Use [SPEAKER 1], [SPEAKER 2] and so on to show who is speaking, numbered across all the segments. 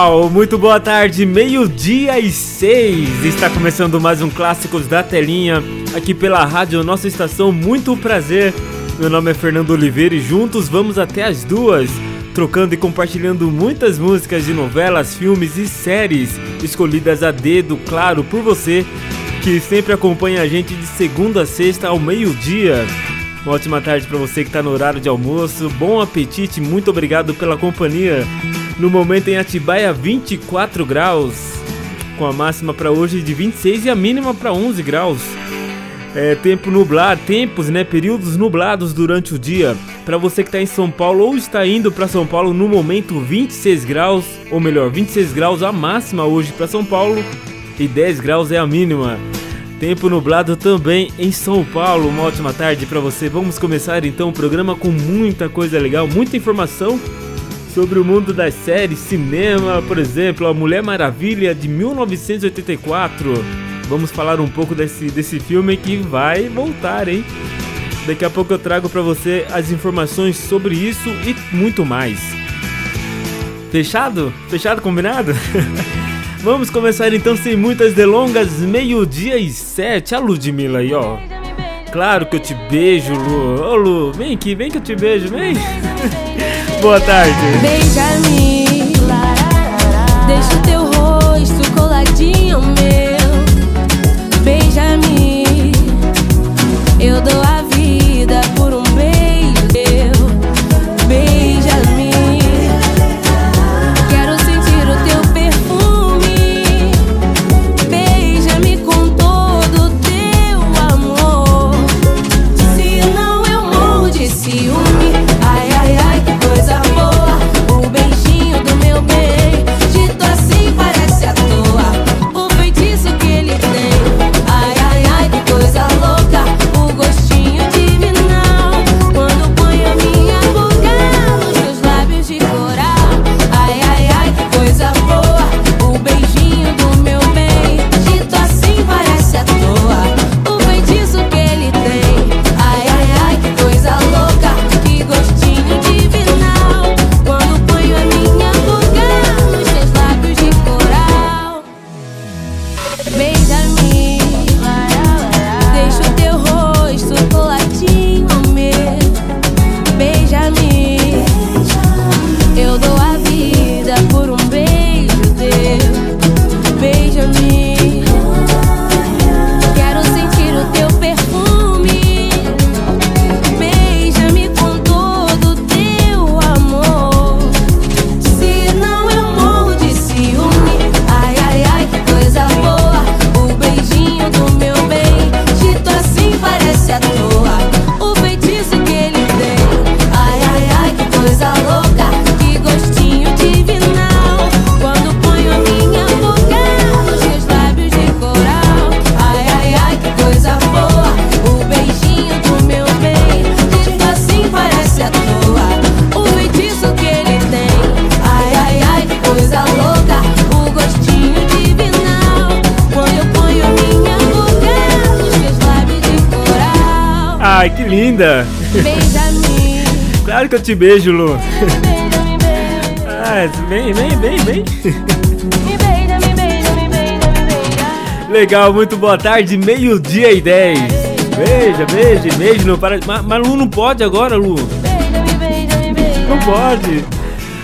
[SPEAKER 1] Uau, muito boa tarde, meio-dia e seis. Está começando mais um Clássicos da Telinha, aqui pela rádio Nossa Estação. Muito prazer. Meu nome é Fernando Oliveira e juntos vamos até as duas, trocando e compartilhando muitas músicas de novelas, filmes e séries, escolhidas a dedo, claro, por você, que sempre acompanha a gente de segunda a sexta ao meio-dia. Uma ótima tarde para você que está no horário de almoço. Bom apetite, muito obrigado pela companhia. No momento em Atibaia, 24 graus, com a máxima para hoje de 26 e a mínima para 11 graus. É, tempo nublado, tempos, né, períodos nublados durante o dia. Para você que está em São Paulo ou está indo para São Paulo no momento 26 graus, ou melhor, 26 graus a máxima hoje para São Paulo e 10 graus é a mínima. Tempo nublado também em São Paulo. Uma ótima tarde para você. Vamos começar então o programa com muita coisa legal, muita informação sobre o mundo das séries, cinema, por exemplo, A Mulher Maravilha de 1984. Vamos falar um pouco desse, desse filme que vai voltar, hein? Daqui a pouco eu trago para você as informações sobre isso e muito mais. Fechado? Fechado, combinado? Vamos começar então sem muitas delongas, meio-dia e sete. A Ludmilla aí, ó. Claro que eu te beijo, Lu. Ô, Lu, vem aqui, vem que eu te beijo, vem. Boa tarde.
[SPEAKER 2] Deixa o teu rosto coladinho meu. Eu dou a eu
[SPEAKER 1] te beijo, Lu. Ah,
[SPEAKER 2] me beija, me beija
[SPEAKER 1] Legal, muito boa tarde, meio-dia e 10. Beija, beija, beijo, não para. Mas, mas Lu não pode agora, Lu. Não pode.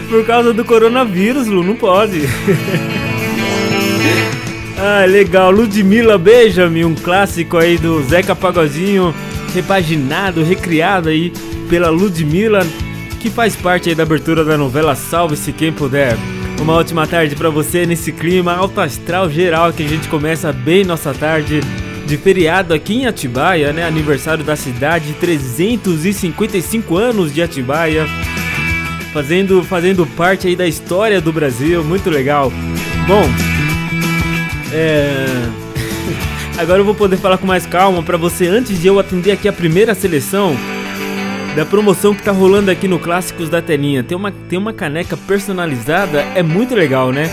[SPEAKER 1] Por causa do coronavírus, Lu, não pode. ah, legal. Ludmilla Beija-me, um clássico aí do Zeca Pagodinho, repaginado, recriado aí pela Ludmilla, que faz parte aí da abertura da novela Salve-se Quem Puder. Uma ótima tarde para você nesse clima alto astral geral que a gente começa bem nossa tarde de feriado aqui em Atibaia, né? Aniversário da cidade, 355 anos de Atibaia, fazendo fazendo parte aí da história do Brasil, muito legal. Bom, é... agora eu vou poder falar com mais calma para você antes de eu atender aqui a primeira seleção da promoção que tá rolando aqui no Clássicos da Telinha. Tem uma, tem uma caneca personalizada, é muito legal, né?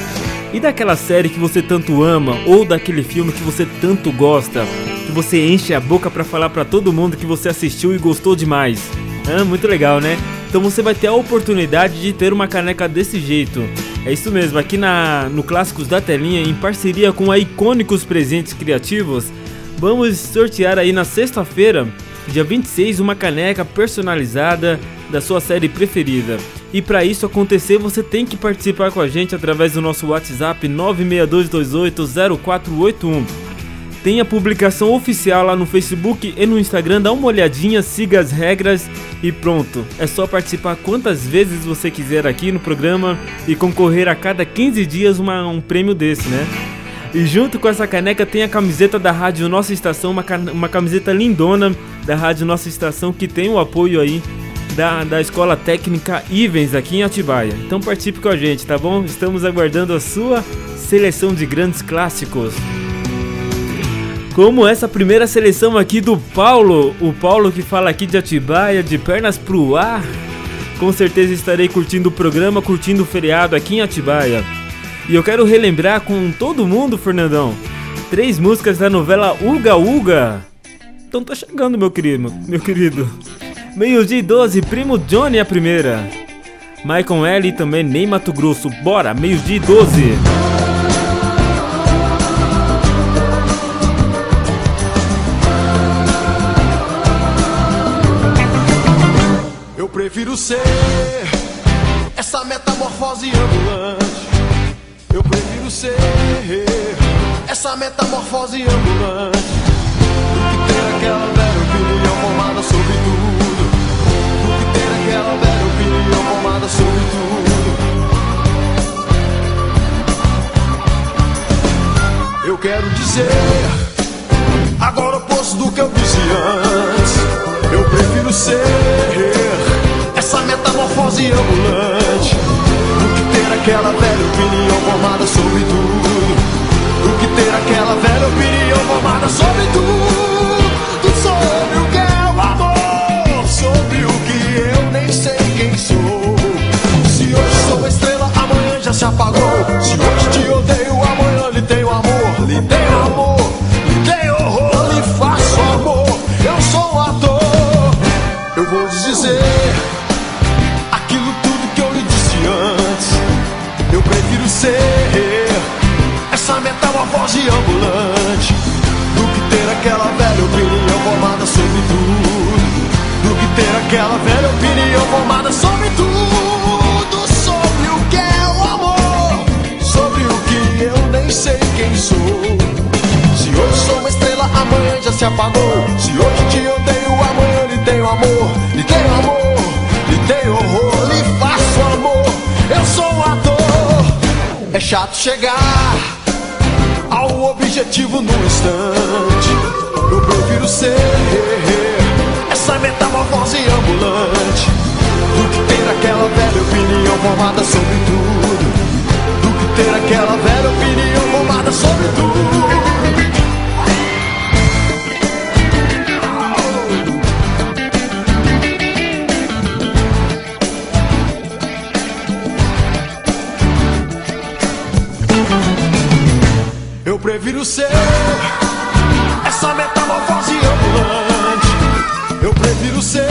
[SPEAKER 1] E daquela série que você tanto ama ou daquele filme que você tanto gosta, que você enche a boca para falar para todo mundo que você assistiu e gostou demais. Ah, muito legal, né? Então você vai ter a oportunidade de ter uma caneca desse jeito. É isso mesmo, aqui na no Clássicos da Telinha, em parceria com a Icônicos Presentes Criativos, vamos sortear aí na sexta-feira dia 26, uma caneca personalizada da sua série preferida. E para isso acontecer, você tem que participar com a gente através do nosso WhatsApp 962280481. Tem a publicação oficial lá no Facebook e no Instagram, dá uma olhadinha, siga as regras e pronto. É só participar quantas vezes você quiser aqui no programa e concorrer a cada 15 dias uma, um prêmio desse, né? E junto com essa caneca tem a camiseta da Rádio Nossa Estação, uma, uma camiseta lindona da Rádio Nossa Estação que tem o apoio aí da, da Escola Técnica Ivens aqui em Atibaia. Então participe com a gente, tá bom? Estamos aguardando a sua seleção de grandes clássicos. Como essa primeira seleção aqui do Paulo, o Paulo que fala aqui de Atibaia, de pernas pro ar. Com certeza estarei curtindo o programa, curtindo o feriado aqui em Atibaia. E eu quero relembrar com todo mundo, Fernandão, três músicas da novela Uga Uga. Então tá chegando, meu querido, meu querido. Meio-dia e 12, Primo Johnny a primeira. Michael L e também Ney Mato Grosso. Bora, meio-dia e 12.
[SPEAKER 3] Eu prefiro ser essa metamorfose ambulante. Eu prefiro ser essa metamorfose ambulante ter aquela velha opinião formada sobre tudo. Do que ter aquela velha opinião formada sobre tudo. Eu quero dizer agora o oposto do que eu disse antes. Eu prefiro ser essa metamorfose ambulante do que ter aquela velha opinião formada sobre tudo. Do que ter aquela velha opinião formada sobre tudo. Apagou. Se hoje te odeio, amanhã lhe tenho amor. Lhe tenho amor, lhe tenho horror, lhe faço amor. Eu sou um ator. Eu vou dizer aquilo tudo que eu lhe disse antes. Eu prefiro ser essa metamorfose ambulante do que ter aquela velha opinião formada sobre tudo. Do que ter aquela velha opinião formada sobre tudo. Sei quem sou. Se hoje sou uma estrela, amanhã já se apagou. Se hoje te odeio, amanhã lhe tenho amor. Lhe tenho amor, lhe tenho horror, lhe faço amor. Eu sou um ator. É chato chegar ao objetivo no instante. Eu prefiro ser essa metamorfose ambulante do que ter aquela velha opinião formada sobre tudo. Ter aquela velha opinião formada sobre tudo. Eu prefiro ser essa metamorfose ambulante. Eu prefiro ser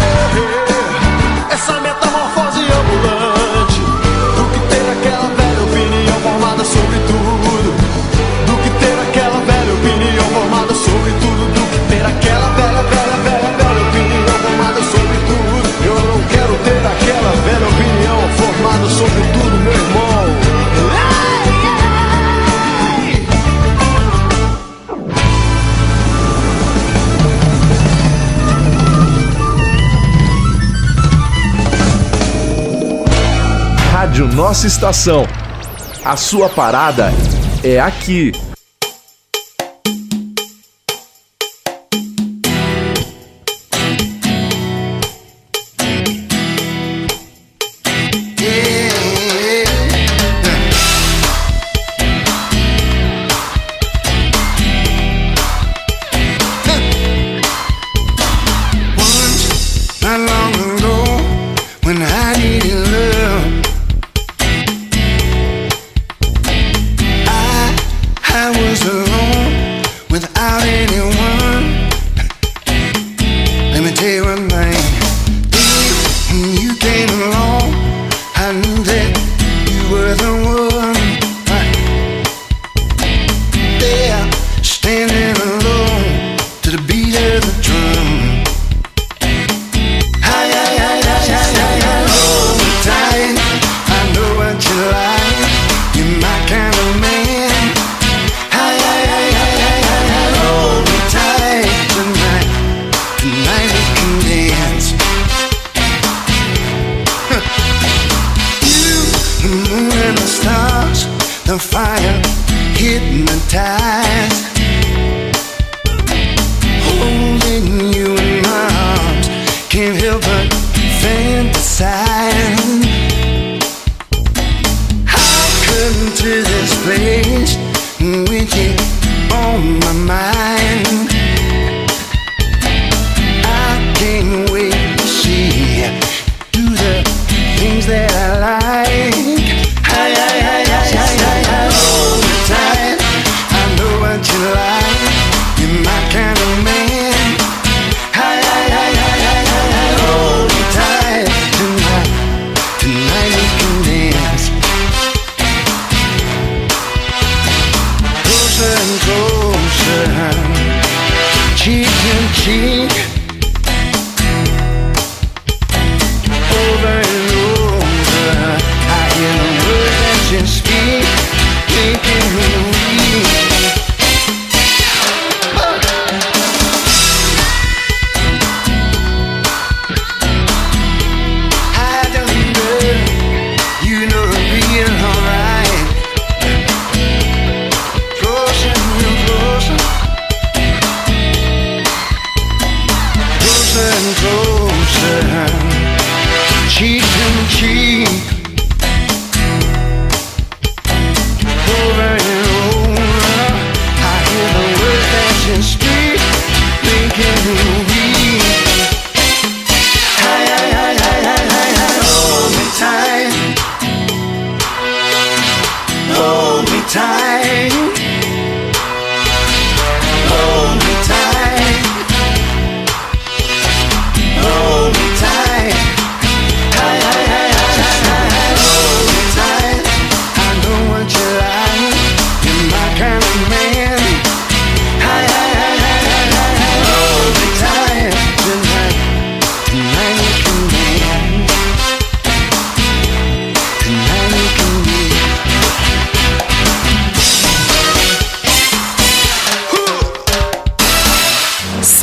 [SPEAKER 4] Nossa Estação. A sua parada é aqui.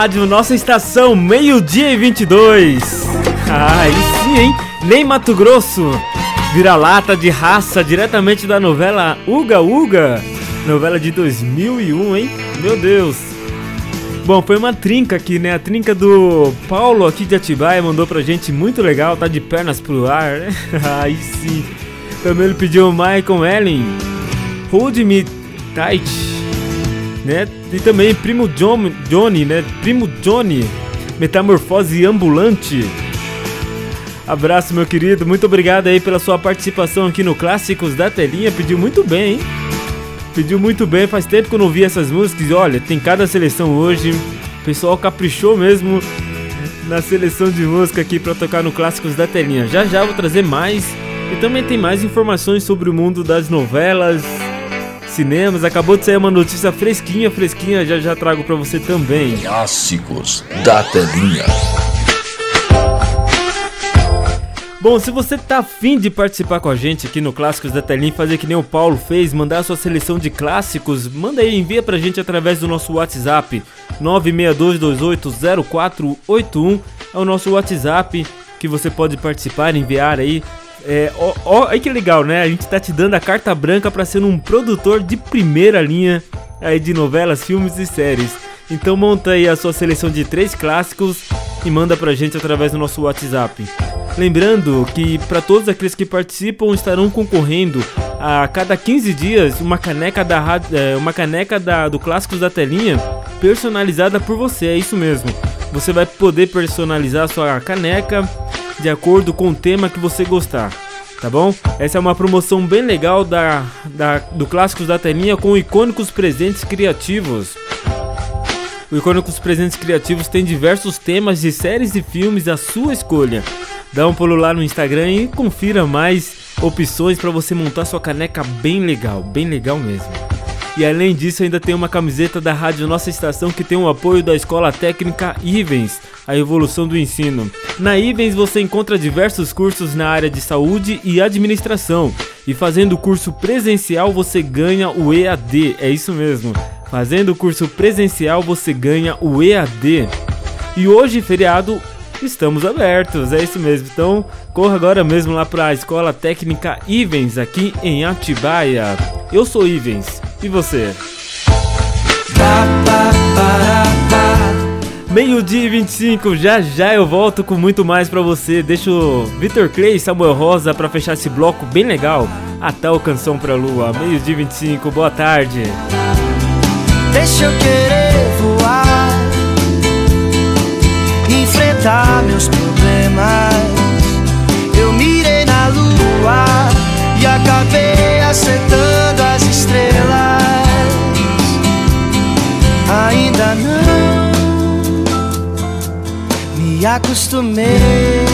[SPEAKER 1] Rádio Nossa Estação, meio-dia e 22. Ah, aí sim, hein? Nem Mato Grosso. Vira-lata de raça, diretamente da novela Uga Uga. Novela de 2001, hein? Meu Deus. Bom, foi uma trinca aqui, né? A trinca do Paulo aqui de Atibaia mandou pra gente, muito legal, tá de pernas pro ar, né? Aí sim. Também ele pediu Michael Ellen, Hold Me Tight né? E também Primo John, Johnny, né? Primo Johnny, Metamorfose Ambulante. Abraço, meu querido. Muito obrigado aí pela sua participação aqui no Clássicos da Telinha. Pediu muito bem, hein? Pediu muito bem. Faz tempo que eu não vi essas músicas. E olha, tem cada seleção hoje. O pessoal caprichou mesmo na seleção de música aqui para tocar no Clássicos da Telinha. Já já vou trazer mais. E também tem mais informações sobre o mundo das novelas, cinemas. Acabou de sair uma notícia fresquinha, fresquinha, já já trago pra você também.
[SPEAKER 5] Clássicos da telinha.
[SPEAKER 1] Bom, se você tá afim de participar com a gente aqui no Clássicos da Telinha, fazer que nem o Paulo fez, mandar a sua seleção de clássicos, manda aí, envia pra gente através do nosso WhatsApp 962280481 é o nosso WhatsApp que você pode participar, enviar aí. É, ó, ó, aí que legal, né? A gente tá te dando a carta branca pra ser um produtor de primeira linha aí de novelas, filmes e séries. Então monta aí a sua seleção de três clássicos e manda pra gente através do nosso WhatsApp. Lembrando que para todos aqueles que participam estarão concorrendo a cada 15 dias uma caneca da é, uma caneca da, do Clássicos da Telinha personalizada por você, é isso mesmo. Você vai poder personalizar a sua caneca de acordo com o tema que você gostar. Tá bom? Essa é uma promoção bem legal da, da, do Clássicos da Telinha com icônicos presentes criativos. O Icônicos Presentes Criativos tem diversos temas de séries e filmes à sua escolha. Dá um pulo lá no Instagram e confira mais opções para você montar sua caneca bem legal, bem legal mesmo. E além disso, ainda tem uma camiseta da Rádio Nossa Estação que tem o apoio da Escola Técnica Ivens, a evolução do ensino. Na Ivens você encontra diversos cursos na área de saúde e administração. E fazendo o curso presencial você ganha o EAD, é isso mesmo. Fazendo o curso presencial você ganha o EAD. E hoje, feriado, estamos abertos, é isso mesmo. Então, corra agora mesmo lá para a Escola Técnica Ivens aqui em Atibaia. Eu sou Ivens, e você? Meio-dia e 25, já já eu volto com muito mais pra você. Deixa o Vitor Clay e Samuel Rosa pra fechar esse bloco bem legal. Até o Canção pra Lua. Meio-dia e 25, boa tarde.
[SPEAKER 6] Deixa eu querer meus problemas. Eu mirei na lua e acabei acertando as estrelas. Ainda não me acostumei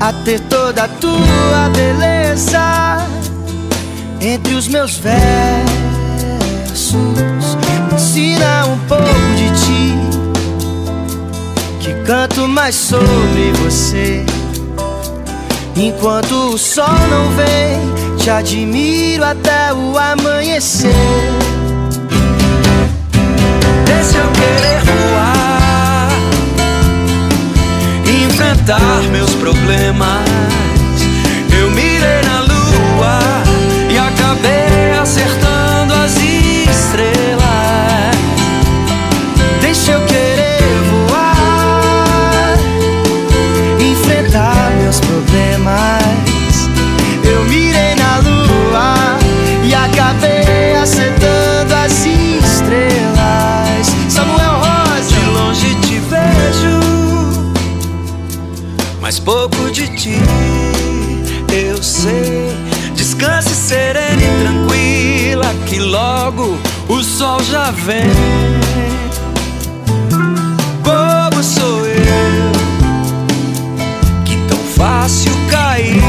[SPEAKER 6] a ter toda a tua beleza entre os meus versos. Ensina um pouco de ti, canto mais sobre você. Enquanto o sol não vem, te admiro até o amanhecer. Deixa eu querer voar, enfrentar meus problemas. Eu mirei na lua e acabei acertando as estrelas. Mas pouco de ti eu sei. Descanse serena e tranquila, que logo o sol já vem. Bobo sou eu, que tão fácil cair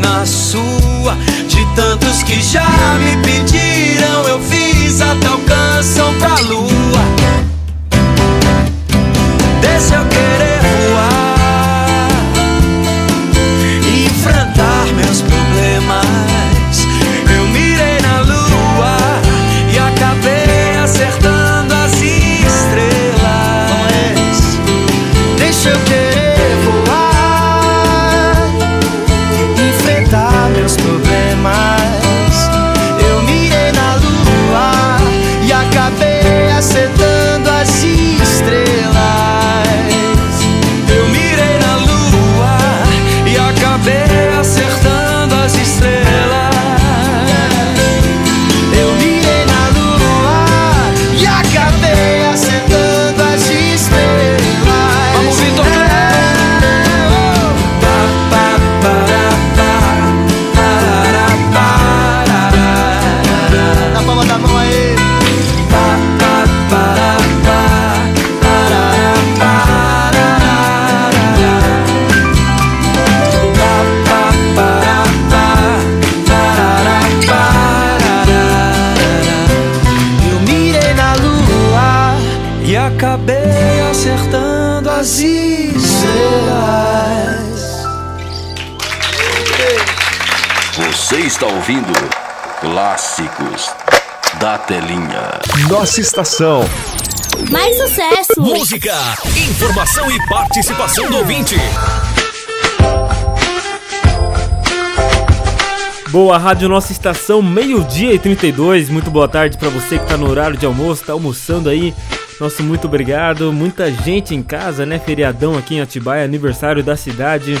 [SPEAKER 6] na sua. De tantos que já me pediram, eu fiz até o canção pra lua.
[SPEAKER 4] Nossa estação.
[SPEAKER 2] Mais sucesso!
[SPEAKER 7] Música, informação e participação do ouvinte.
[SPEAKER 1] Boa, Rádio Nossa Estação, meio-dia e 32. Muito boa tarde pra você que tá no horário de almoço, tá almoçando aí. Nosso muito obrigado. Muita gente em casa, né? Feriadão aqui em Atibaia, aniversário da cidade.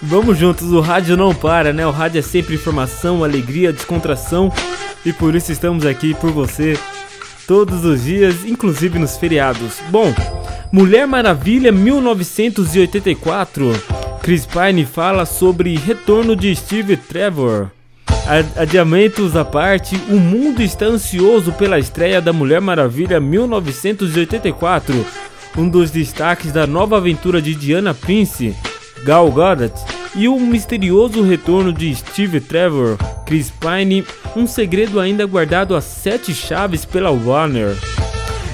[SPEAKER 1] Vamos juntos, o rádio não para, né? O rádio é sempre informação, alegria, descontração. E por isso estamos aqui por você todos os dias, inclusive nos feriados. Bom, Mulher Maravilha 1984. Chris Pine fala sobre retorno de Steve Trevor. Adiamentos à parte, o mundo está ansioso pela estreia da Mulher Maravilha 1984, um dos destaques da nova aventura de Diana Prince, Gal Gadot, e o misterioso retorno de Steve Trevor, Chris Pine, um segredo ainda guardado a sete chaves pela Warner.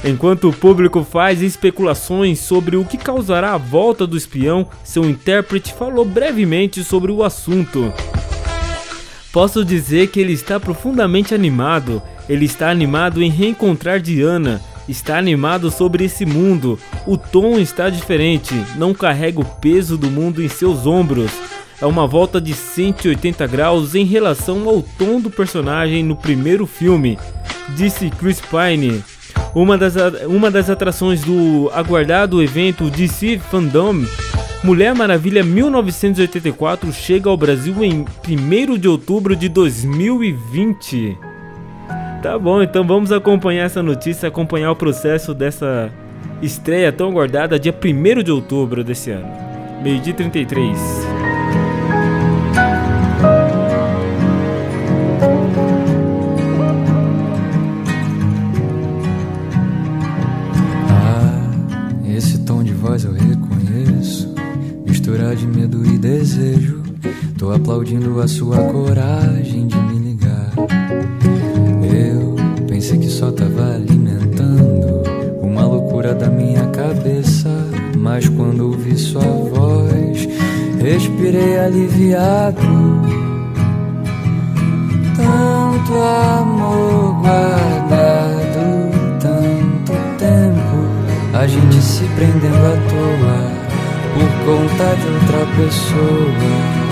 [SPEAKER 1] Enquanto o público faz especulações sobre o que causará a volta do espião, seu intérprete falou brevemente sobre o assunto. Posso dizer que ele está profundamente animado. Ele está animado em reencontrar Diana. Está animado sobre esse mundo. O tom está diferente. Não carrega o peso do mundo em seus ombros. É uma volta de 180 graus em relação ao tom do personagem no primeiro filme, disse Chris Pine. Uma das, uma das atrações do aguardado evento DC Fandom Mulher Maravilha 1984 chega ao Brasil em 1 de outubro de 2020. Tá bom, então vamos acompanhar essa notícia, acompanhar o processo dessa estreia tão aguardada dia 1 de outubro desse ano. Meio-dia 33.
[SPEAKER 8] Ah, esse tom de voz eu reconheço. Mistura de medo e desejo. Tô aplaudindo a sua coragem de me ligar. Eu pensei que só tava alimentando uma loucura da minha cabeça. Mas quando ouvi sua voz, respirei aliviado. Tanto amor guardado, tanto tempo, a gente se prendendo à toa por conta de outra pessoa.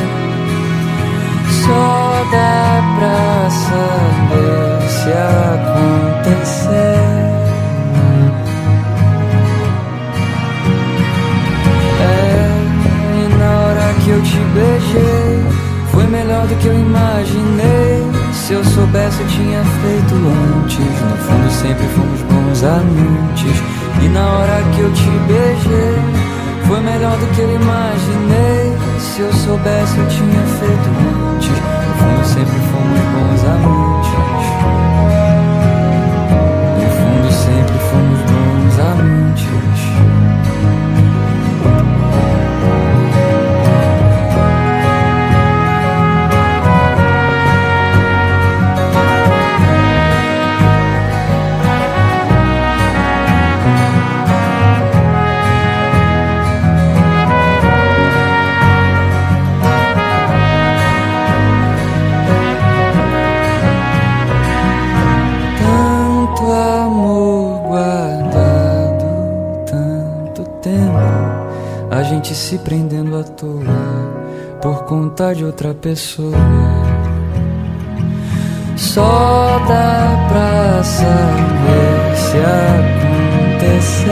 [SPEAKER 8] Só dá pra saber se acontecer. É, e na hora que eu te beijei, foi melhor do que eu imaginei. Se eu soubesse, eu tinha feito antes. No fundo, sempre fomos bons amantes. E na hora que eu te beijei, foi melhor do que eu imaginei. Se eu soubesse, eu tinha feito antes. No fundo, sempre fomos bons amantes. No fundo, sempre fomos bons amantes. Se prendendo à toa por conta de outra pessoa. Só dá pra saber se acontecer.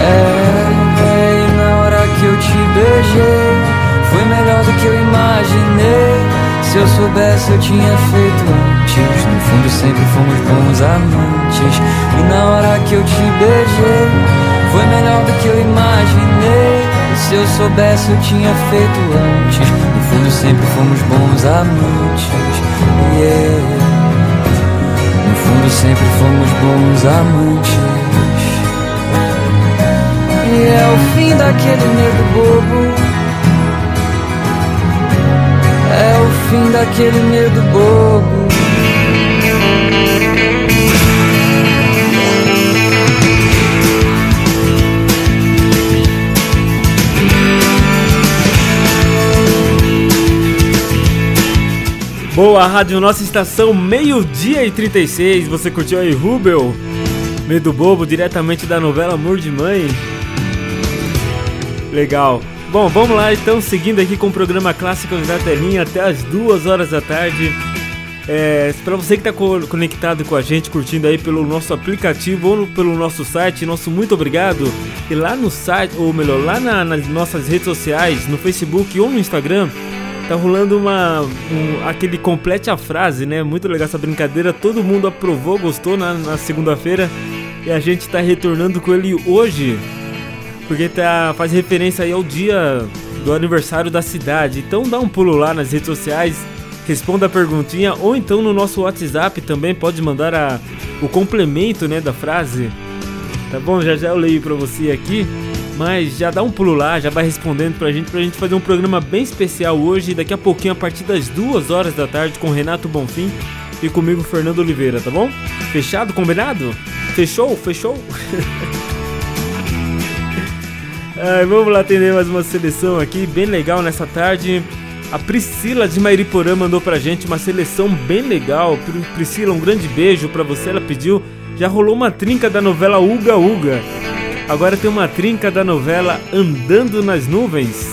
[SPEAKER 8] É, e na hora que eu te beijei, foi melhor do que eu imaginei. Se eu soubesse, eu tinha feito fundo, sempre fomos bons amantes. E na hora que eu te beijei, foi melhor do que eu imaginei. Se eu soubesse, eu tinha feito antes. No fundo, sempre fomos bons amantes. Yeah. No fundo, sempre fomos bons amantes. E é o fim daquele medo bobo. É o fim daquele medo bobo.
[SPEAKER 1] Boa, Rádio Nossa Estação, meio-dia e 36. Você curtiu aí Rubel? Medo Bobo, diretamente da novela Amor de Mãe. Legal. Bom, vamos lá então, seguindo aqui com o programa Clássicos da Telinha até as duas horas da tarde. É, para você que está conectado com a gente, curtindo aí pelo nosso aplicativo ou no- pelo nosso site, nosso muito obrigado. E lá no site, ou melhor, lá na- nas nossas redes sociais, no Facebook ou no Instagram, tá rolando uma um- aquele complete a frase, né? Muito legal essa brincadeira. Todo mundo aprovou, gostou na, na segunda-feira e a gente tá retornando com ele hoje porque tá, faz referência aí ao dia do aniversário da cidade. Então dá um pulo lá nas redes sociais, responda a perguntinha ou então no nosso WhatsApp também pode mandar a, o complemento né, da frase. Tá bom? Já já eu leio pra você aqui. Mas já dá um pulo lá, já vai respondendo pra gente, pra gente fazer um programa bem especial hoje, daqui a pouquinho, a partir das duas horas da tarde, com Renato Bonfim e comigo, Fernando Oliveira, tá bom? Fechado? Combinado? Fechou? Fechou? Ai, vamos lá atender mais uma seleção aqui, bem legal nessa tarde. A Priscila de Mairiporã mandou pra gente uma seleção bem legal. Pri- Priscila, um grande beijo pra você. Ela pediu. Já rolou uma trinca da novela Uga Uga. Agora tem uma trinca da novela Andando nas Nuvens.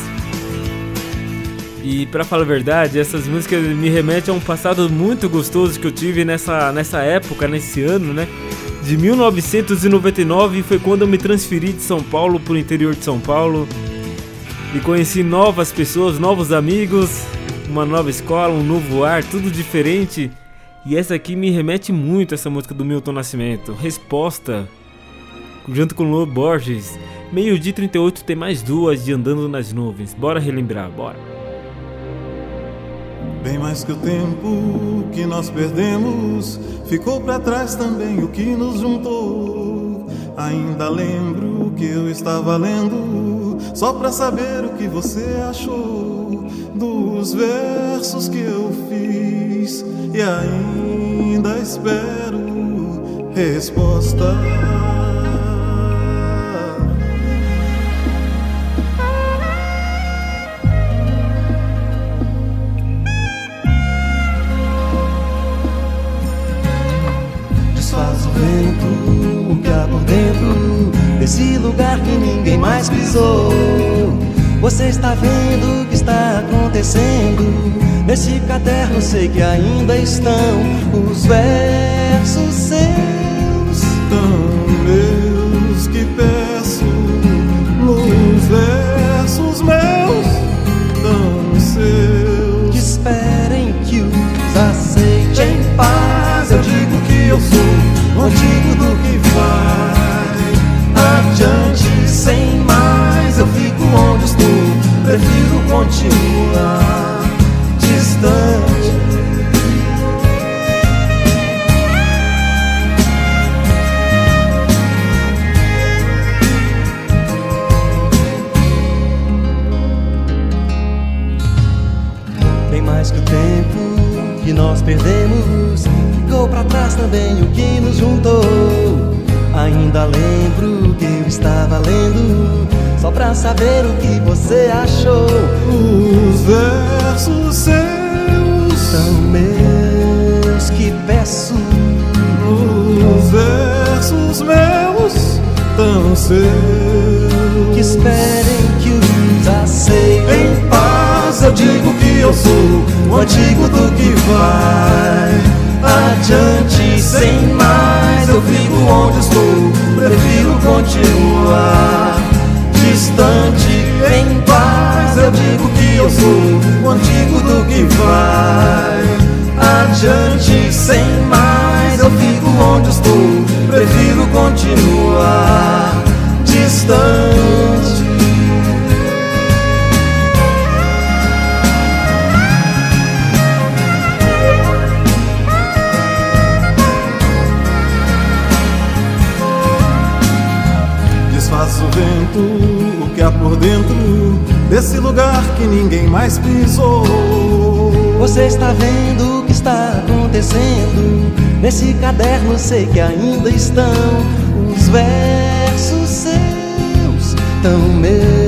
[SPEAKER 1] E pra falar a verdade, essas músicas me remetem a um passado muito gostoso que eu tive nessa, nessa época, nesse ano, né? De 1999 foi quando eu me transferi de São Paulo pro interior de São Paulo e conheci novas pessoas, novos amigos, uma nova escola, um novo ar, tudo diferente. E essa aqui me remete muito a essa música do Milton Nascimento, Resposta, junto com Lô Borges. Meio dia 38 tem mais duas de Andando nas Nuvens. Bora relembrar, bora.
[SPEAKER 9] Bem mais que o tempo que nós perdemos, ficou para trás também o que nos juntou. Ainda lembro que eu estava lendo, só para saber o que você achou dos versos que eu fiz, e ainda espero resposta.
[SPEAKER 10] Vento, o que há por dentro desse lugar que ninguém mais pisou. Você está vendo o que está acontecendo nesse caderno? Sei que ainda estão os versos seus,
[SPEAKER 9] tão meus que peço nos versos meus, tão seus
[SPEAKER 10] que esperem que os aceite em paz. Eu digo que eu sou antigo do que vai adiante sem mais. Eu fico onde estou, prefiro continuar distante. Bem mais que o tempo que nós perdemos ficou para trás também o que nos juntou. Ainda lembro que eu estava lendo, só pra saber o que você achou.
[SPEAKER 9] Os versos seus
[SPEAKER 10] são meus que peço.
[SPEAKER 9] Os versos meus tão seus
[SPEAKER 10] que esperem que os aceitem
[SPEAKER 9] em paz. Eu digo que eu sou o antigo do que vai
[SPEAKER 10] adiante sem mais. Eu fico onde estou, prefiro continuar distante em paz. Eu digo que eu sou o antigo do que vai adiante sem mais. Eu fico onde estou, prefiro continuar distante.
[SPEAKER 9] O vento, que há por dentro desse lugar que ninguém mais pisou.
[SPEAKER 10] Você está vendo o que está acontecendo nesse caderno? Sei que ainda estão os versos seus, tão meus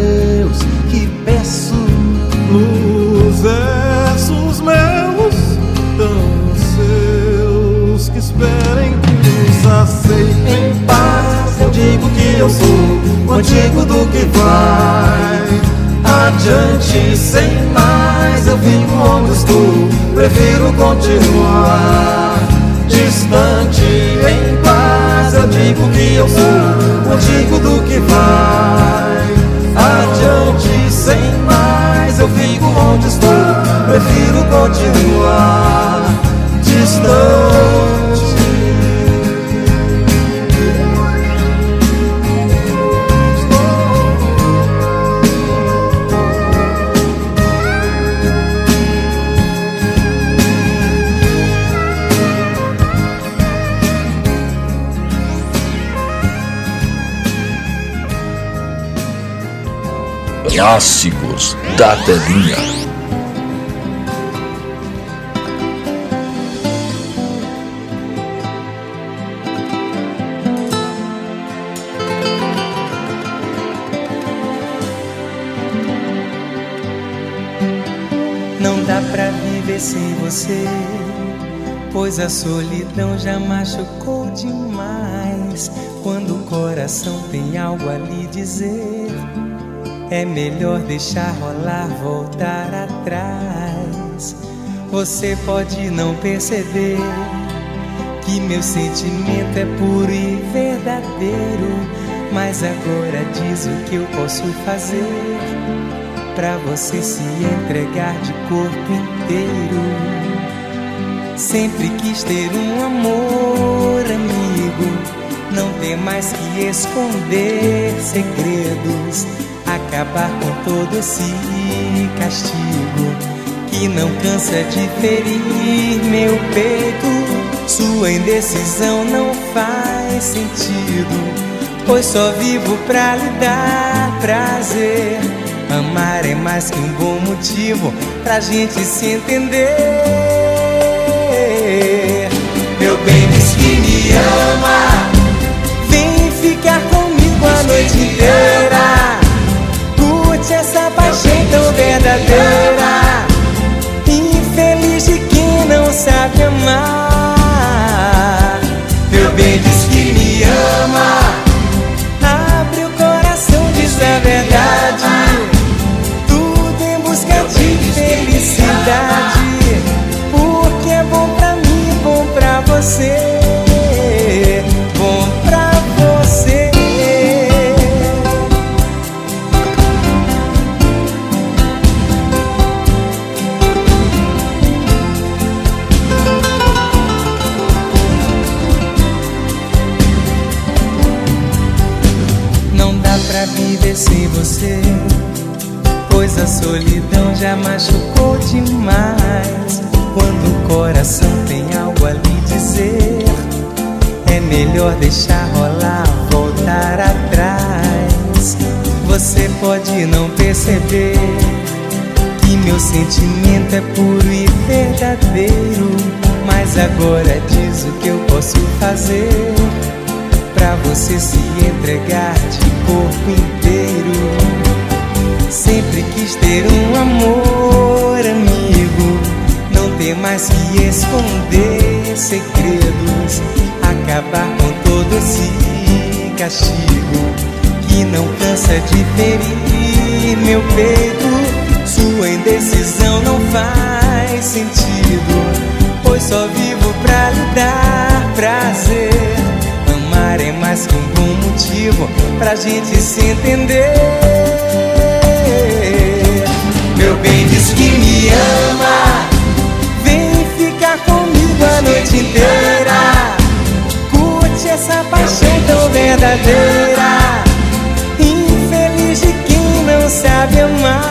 [SPEAKER 10] digo que eu sou o antigo do que vai adiante sem mais. Eu fico onde estou, prefiro continuar distante em paz. Eu digo que eu sou o antigo do que vai adiante sem mais. Eu fico onde estou, prefiro continuar distante.
[SPEAKER 5] Clássicos da Telinha.
[SPEAKER 11] Não dá pra viver sem você, pois a solidão já machucou demais. Quando o coração tem algo a lhe dizer É melhor deixar rolar, voltar atrás. Você pode não perceber que meu sentimento é puro e verdadeiro. Mas agora diz o que eu posso fazer pra você se entregar de corpo inteiro. Sempre quis ter um amor, amigo. Não ter mais que esconder segredos. Acabar com todo esse castigo que não cansa de ferir meu peito. Sua indecisão não faz sentido pois só vivo pra lhe dar prazer. Amar é mais que um bom motivo pra gente se entender. Meu bem diz que me ama, vem ficar comigo a noite inteira. Paixão tão verdadeira. Infeliz de quem não sabe amar. Meu bem diz que me ama. Abre o coração, diz a verdade. Tudo em busca de felicidade. Porque é bom pra mim, bom pra você. Solidão já machucou demais. Quando o coração tem algo a lhe dizer, é melhor deixar rolar, voltar atrás. Você pode não perceber que meu sentimento é puro e verdadeiro. Mas agora diz o que eu posso fazer pra você se entregar de corpo inteiro. Sempre quis ter um amor, amigo. Não ter mais que esconder segredos. Acabar com todo esse castigo que não cansa de ferir meu peito. Sua indecisão não faz sentido. Pois só vivo pra lhe dar prazer. Amar é mais que um bom motivo pra gente se entender. Me ama, vem ficar comigo a noite inteira. Curte essa paixão tão verdadeira. Infeliz de quem não sabe amar.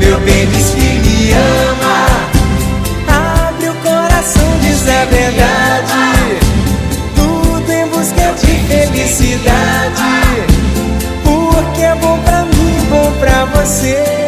[SPEAKER 11] Meu bem diz que me ama. Abre o coração, diz a verdade. Tudo em busca de felicidade. Porque é bom pra mim, bom pra você.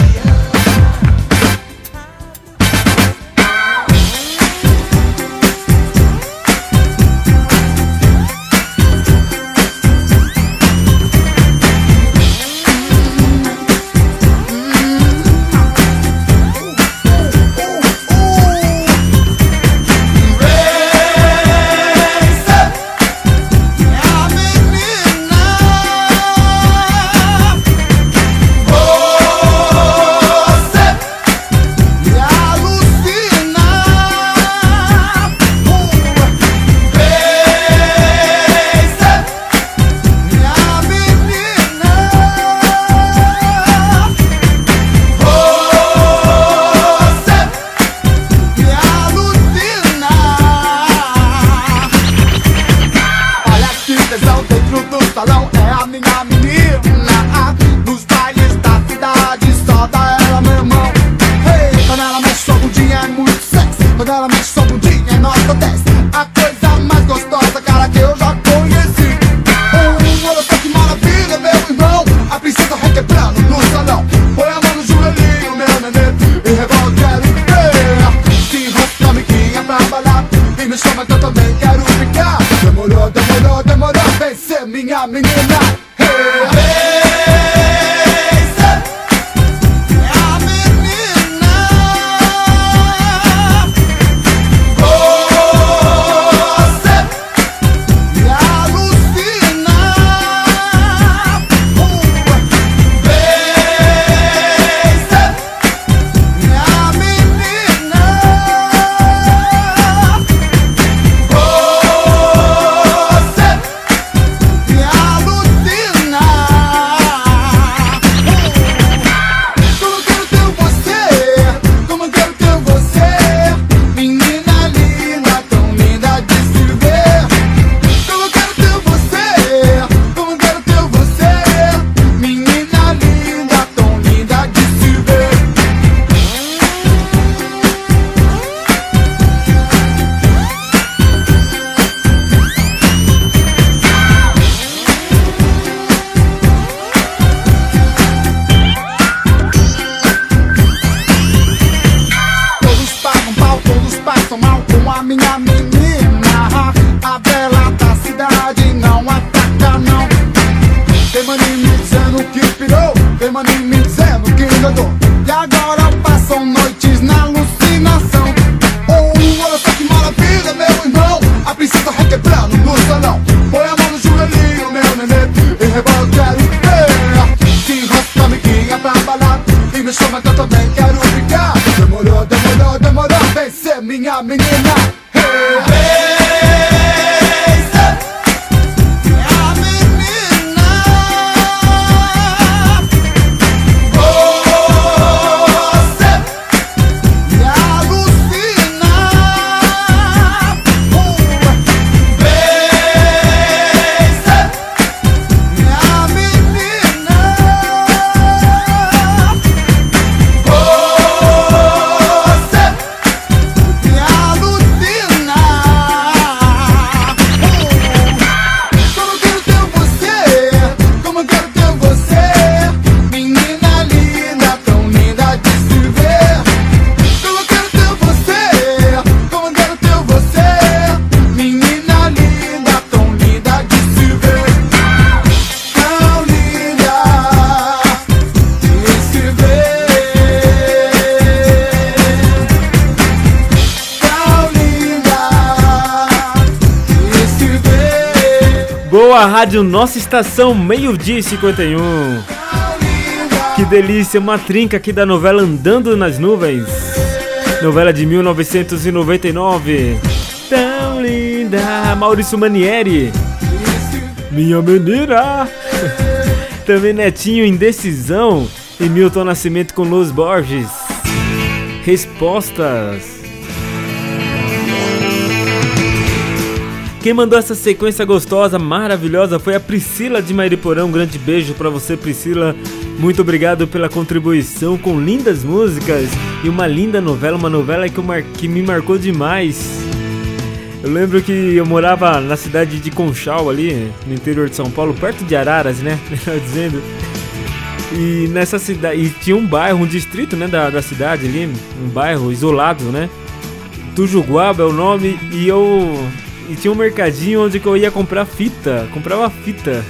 [SPEAKER 1] Rádio Nossa Estação, meio-dia e 51. Que delícia, uma trinca aqui da novela Andando nas Nuvens. Novela de 1999. Tão linda, Maurício Manieri. Minha menina. Também Netinho Indecisão e Milton Nascimento com Luz Borges. Respostas. Quem mandou essa sequência gostosa, maravilhosa, foi a Priscila de Mairiporã. Um grande beijo pra você, Priscila. Muito obrigado pela contribuição com lindas músicas e uma linda novela, uma novela que, mar- que me marcou demais. Eu lembro que eu morava na cidade de Conchal, ali, no interior de São Paulo, perto de Araras, né? Melhor dizendo. E nessa cidade. E tinha um bairro, um distrito, né, da, da cidade ali, um bairro isolado, né? Tujuguaba é o nome, e eu. E tinha um mercadinho onde eu ia comprar fita, comprava fita.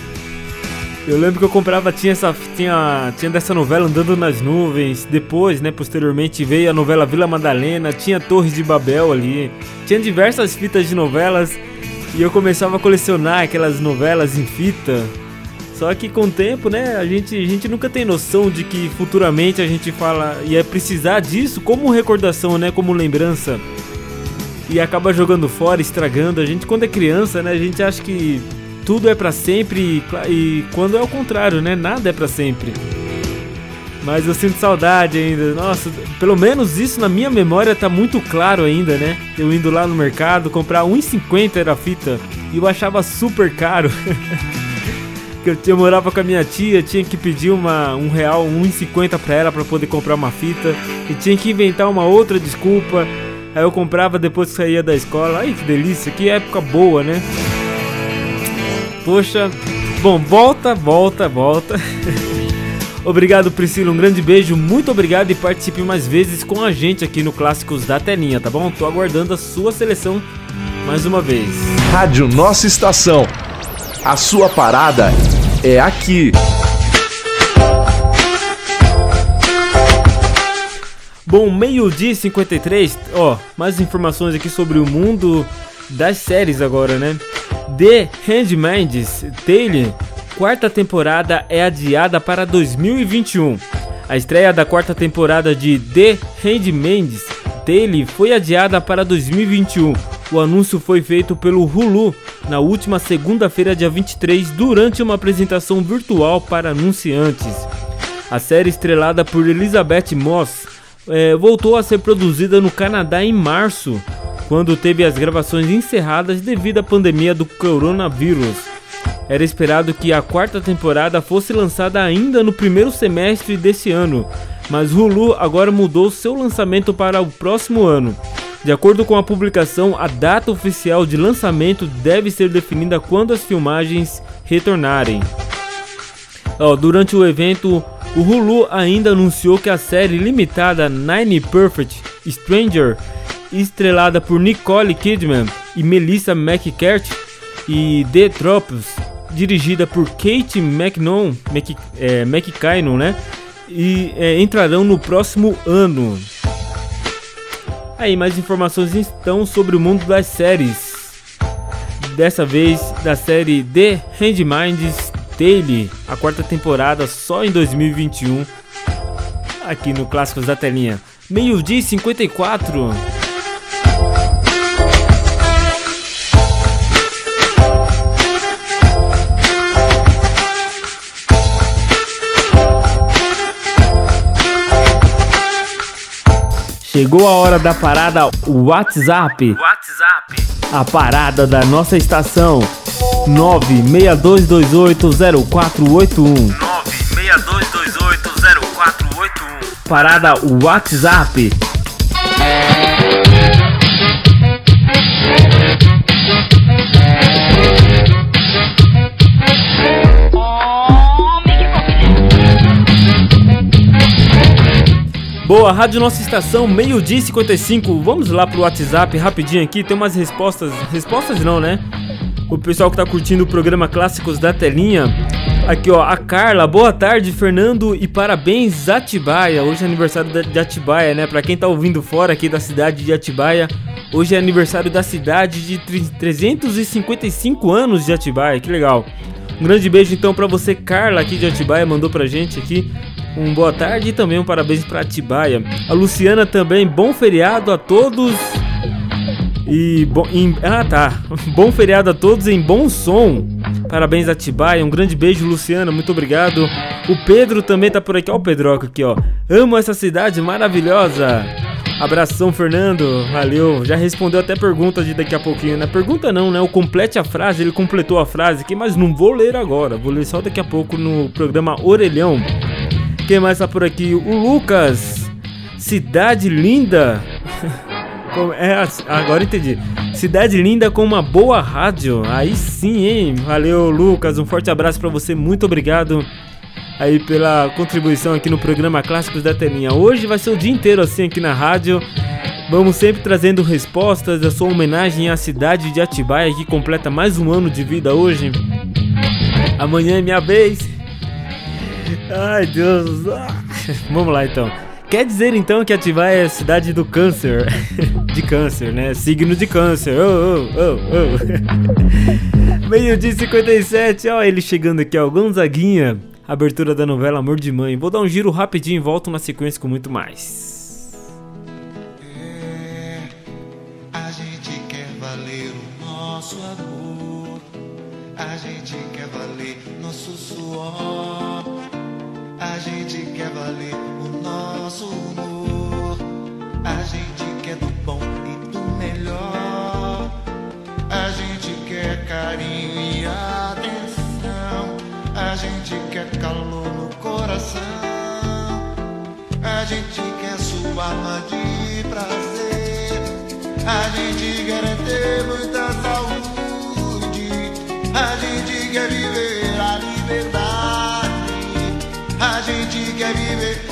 [SPEAKER 1] Eu lembro que eu comprava, tinha essa tinha, tinha dessa novela Andando nas Nuvens, depois, né, posteriormente veio a novela Vila Madalena, tinha Torres de Babel ali, tinha diversas fitas de novelas e eu começava a colecionar aquelas novelas em fita. Só que com o tempo, né, a gente, a gente nunca tem noção de que futuramente a gente fala ia precisar disso como recordação, né, como lembrança. E acaba jogando fora, estragando. A gente quando é criança, né, a gente acha que tudo é pra sempre e, e quando é o contrário, né, nada é pra sempre. Mas eu sinto saudade ainda. Nossa, pelo menos isso na minha memória tá muito claro ainda, né? Eu indo lá no mercado comprar 1,50 era a fita e eu achava super caro. eu, eu morava com a minha tia, tinha que pedir uma, um real, 1,50 pra ela pra poder comprar uma fita e tinha que inventar uma outra desculpa. Aí eu comprava depois que saía da escola. Ai que delícia, que época boa, né? Poxa, bom, volta, volta, volta. obrigado, Priscila. Um grande beijo, muito obrigado e participe mais vezes com a gente aqui no Clássicos da Telinha, tá bom? Tô aguardando a sua seleção mais uma vez.
[SPEAKER 4] Rádio Nossa Estação. A sua parada é aqui.
[SPEAKER 1] Bom, meio-dia e 53, ó, mais informações aqui sobre o mundo das séries agora, né? The Handmaid's Tale, quarta temporada é adiada para 2021. A estreia da quarta temporada de The Handmaid's Tale foi adiada para 2021. O anúncio foi feito pelo Hulu na última segunda-feira, dia 23, durante uma apresentação virtual para anunciantes. A série estrelada por Elizabeth Moss é, voltou a ser produzida no Canadá em março, quando teve as gravações encerradas devido à pandemia do coronavírus. Era esperado que a quarta temporada fosse lançada ainda no primeiro semestre desse ano, mas Hulu agora mudou seu lançamento para o próximo ano. De acordo com a publicação, a data oficial de lançamento deve ser definida quando as filmagens retornarem. Durante o evento, o Hulu ainda anunciou que a série limitada Nine Perfect Stranger, estrelada por Nicole Kidman e Melissa McCarthy, e The Tropes, dirigida por Kate McKinnon, Mc, é, McKinnon, né? E é, entrarão no próximo ano. Aí, mais informações então sobre o mundo das séries. Dessa vez da série The Handmaid's Tale, a quarta temporada só em 2021. Aqui no Clássicos da Telinha. Meio-dia e 54. Chegou a hora da parada WhatsApp.
[SPEAKER 12] WhatsApp.
[SPEAKER 1] A parada da nossa estação. 962280481.
[SPEAKER 12] 962280481.
[SPEAKER 1] Parada WhatsApp. Boa, Rádio Nossa Estação, meio-dia e 55. Vamos lá pro WhatsApp rapidinho aqui, tem umas respostas. Respostas não, né? O pessoal que tá curtindo o programa Clássicos da Telinha. Aqui, ó, a Carla. Boa tarde, Fernando, e parabéns, Atibaia. Hoje é aniversário de Atibaia, né? Pra quem tá ouvindo fora aqui da cidade de Atibaia, hoje é aniversário da cidade de 355 anos de Atibaia. Que legal. Um grande beijo então para você, Carla, aqui de Atibaia, mandou pra gente aqui. Um boa tarde e também um parabéns para Atibaia. A Luciana também, bom feriado a todos. E bom, em, ah tá, bom feriado a todos em bom som. Parabéns Atibaia, um grande beijo Luciana, muito obrigado. O Pedro também tá por aqui, ó o Pedroca aqui, ó. Amo essa cidade maravilhosa. Abração Fernando, valeu. Já respondeu até pergunta de daqui a pouquinho, né? Pergunta não, né? O complete a frase, ele completou a frase aqui, mas não vou ler agora. Vou ler só daqui a pouco no programa Orelhão. Quem mais tá por aqui? O Lucas. Cidade linda. É, agora entendi. Cidade linda com uma boa rádio. Aí sim, hein? Valeu, Lucas. Um forte abraço para você. Muito obrigado aí pela contribuição aqui no programa Clássicos da Telinha. Hoje vai ser o dia inteiro assim aqui na rádio. Vamos sempre trazendo respostas da sua homenagem à cidade de Atibaia que completa mais um ano de vida hoje. Amanhã é minha vez. Ai, Deus. Vamos lá então. Quer dizer então que Atibaia é a cidade do câncer? de câncer, né? Signo de câncer. Oh, oh, oh, oh. Meio dia 57, ó, ele chegando aqui, ó, Gonzaguinha. Abertura da novela Amor de Mãe. Vou dar um giro rapidinho e volto na sequência com muito mais.
[SPEAKER 13] É, a gente quer valer o nosso amor. A gente quer valer nosso suor. A gente quer valer. A gente quer do bom e do melhor. A gente quer carinho e atenção. A gente quer calor no coração. A gente quer sua alma de prazer. A gente quer ter muita saúde. A gente quer viver a liberdade. A gente quer viver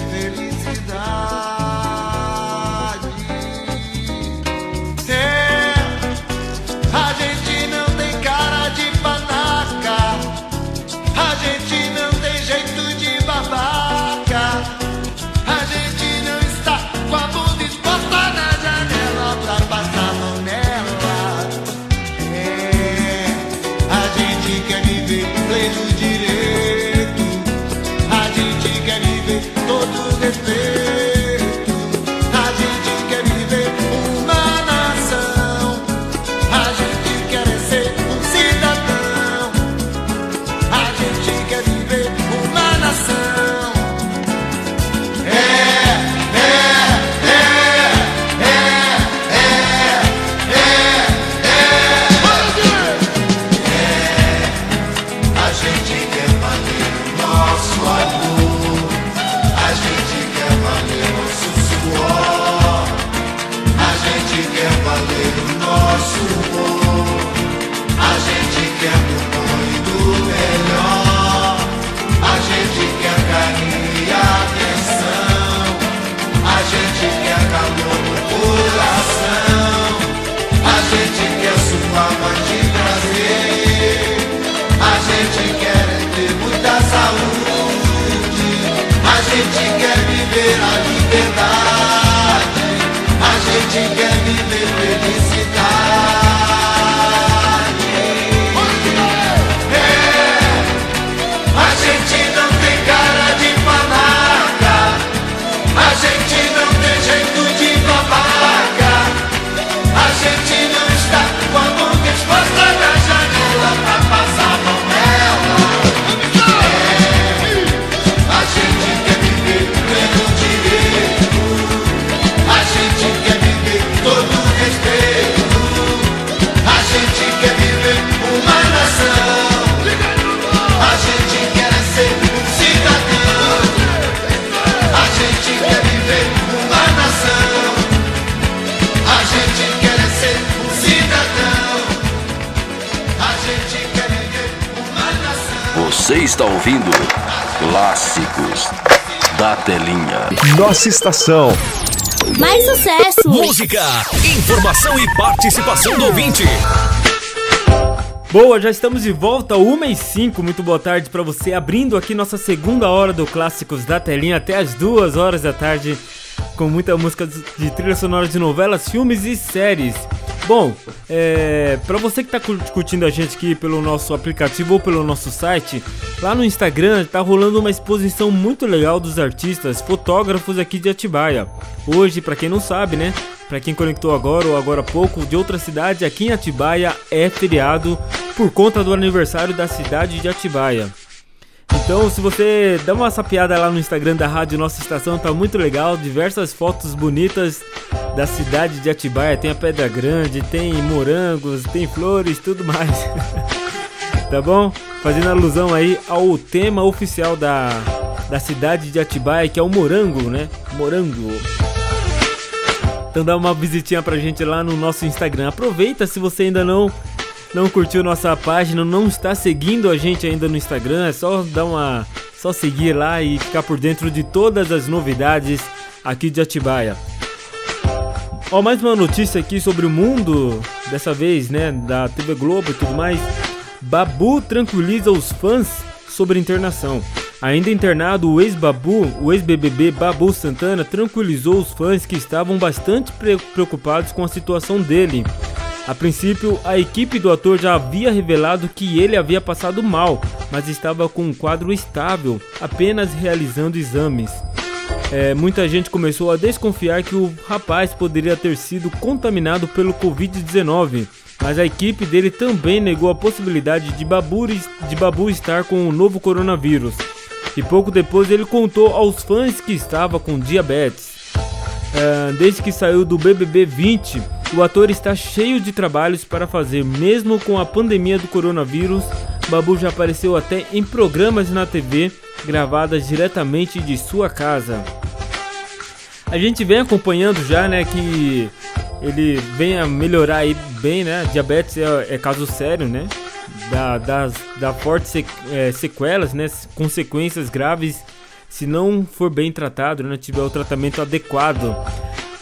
[SPEAKER 13] liberdade.
[SPEAKER 5] Ouvindo Clássicos da Telinha.
[SPEAKER 4] Nossa estação.
[SPEAKER 2] Mais sucesso!
[SPEAKER 14] Música, informação e participação do ouvinte.
[SPEAKER 1] Boa, já estamos de volta, 1 e 5. Muito boa tarde pra você, abrindo aqui nossa segunda hora do Clássicos da Telinha até as 2 horas da tarde, com muita música de trilha sonora de novelas, filmes e séries. Bom, é, para você que tá cur- curtindo a gente aqui pelo nosso aplicativo ou pelo nosso site, lá no Instagram tá rolando uma exposição muito legal dos artistas, fotógrafos aqui de Atibaia. Hoje, pra quem não sabe, né? Pra quem conectou agora ou agora há pouco de outra cidade, aqui em Atibaia é feriado por conta do aniversário da cidade de Atibaia. Então, se você dá uma sapiada lá no Instagram da Rádio Nossa Estação, tá muito legal. Diversas fotos bonitas da cidade de Atibaia. Tem a Pedra Grande, tem morangos, tem flores, tudo mais. tá bom? Fazendo alusão aí ao tema oficial da, da cidade de Atibaia, que é o morango, né? Morango. Então dá uma visitinha pra gente lá no nosso Instagram. Aproveita se você ainda não não curtiu nossa página, não está seguindo a gente ainda no Instagram, é só dar uma só seguir lá e ficar por dentro de todas as novidades aqui de Atibaia. Ó, mais uma notícia aqui sobre o mundo, dessa vez, né, da TV Globo e tudo mais. Babu tranquiliza os fãs sobre internação. Ainda internado, o ex-Babu, o ex-BBB Babu Santana tranquilizou os fãs que estavam bastante pre- preocupados com a situação dele. A princípio, a equipe do ator já havia revelado que ele havia passado mal, mas estava com um quadro estável, apenas realizando exames. É, muita gente começou a desconfiar que o rapaz poderia ter sido contaminado pelo Covid-19, mas a equipe dele também negou a possibilidade de Babu, de Babu estar com o novo coronavírus. E pouco depois ele contou aos fãs que estava com diabetes. É, desde que saiu do BBB 20, o ator está cheio de trabalhos para fazer, mesmo com a pandemia do coronavírus. Babu já apareceu até em programas na TV gravadas diretamente de sua casa. A gente vem acompanhando já, né, que ele vem a melhorar aí bem, né? Diabetes é, é caso sério, né? Da, das, da fortes é, sequelas, né? Consequências graves se não for bem tratado, né? Tiver o tratamento adequado.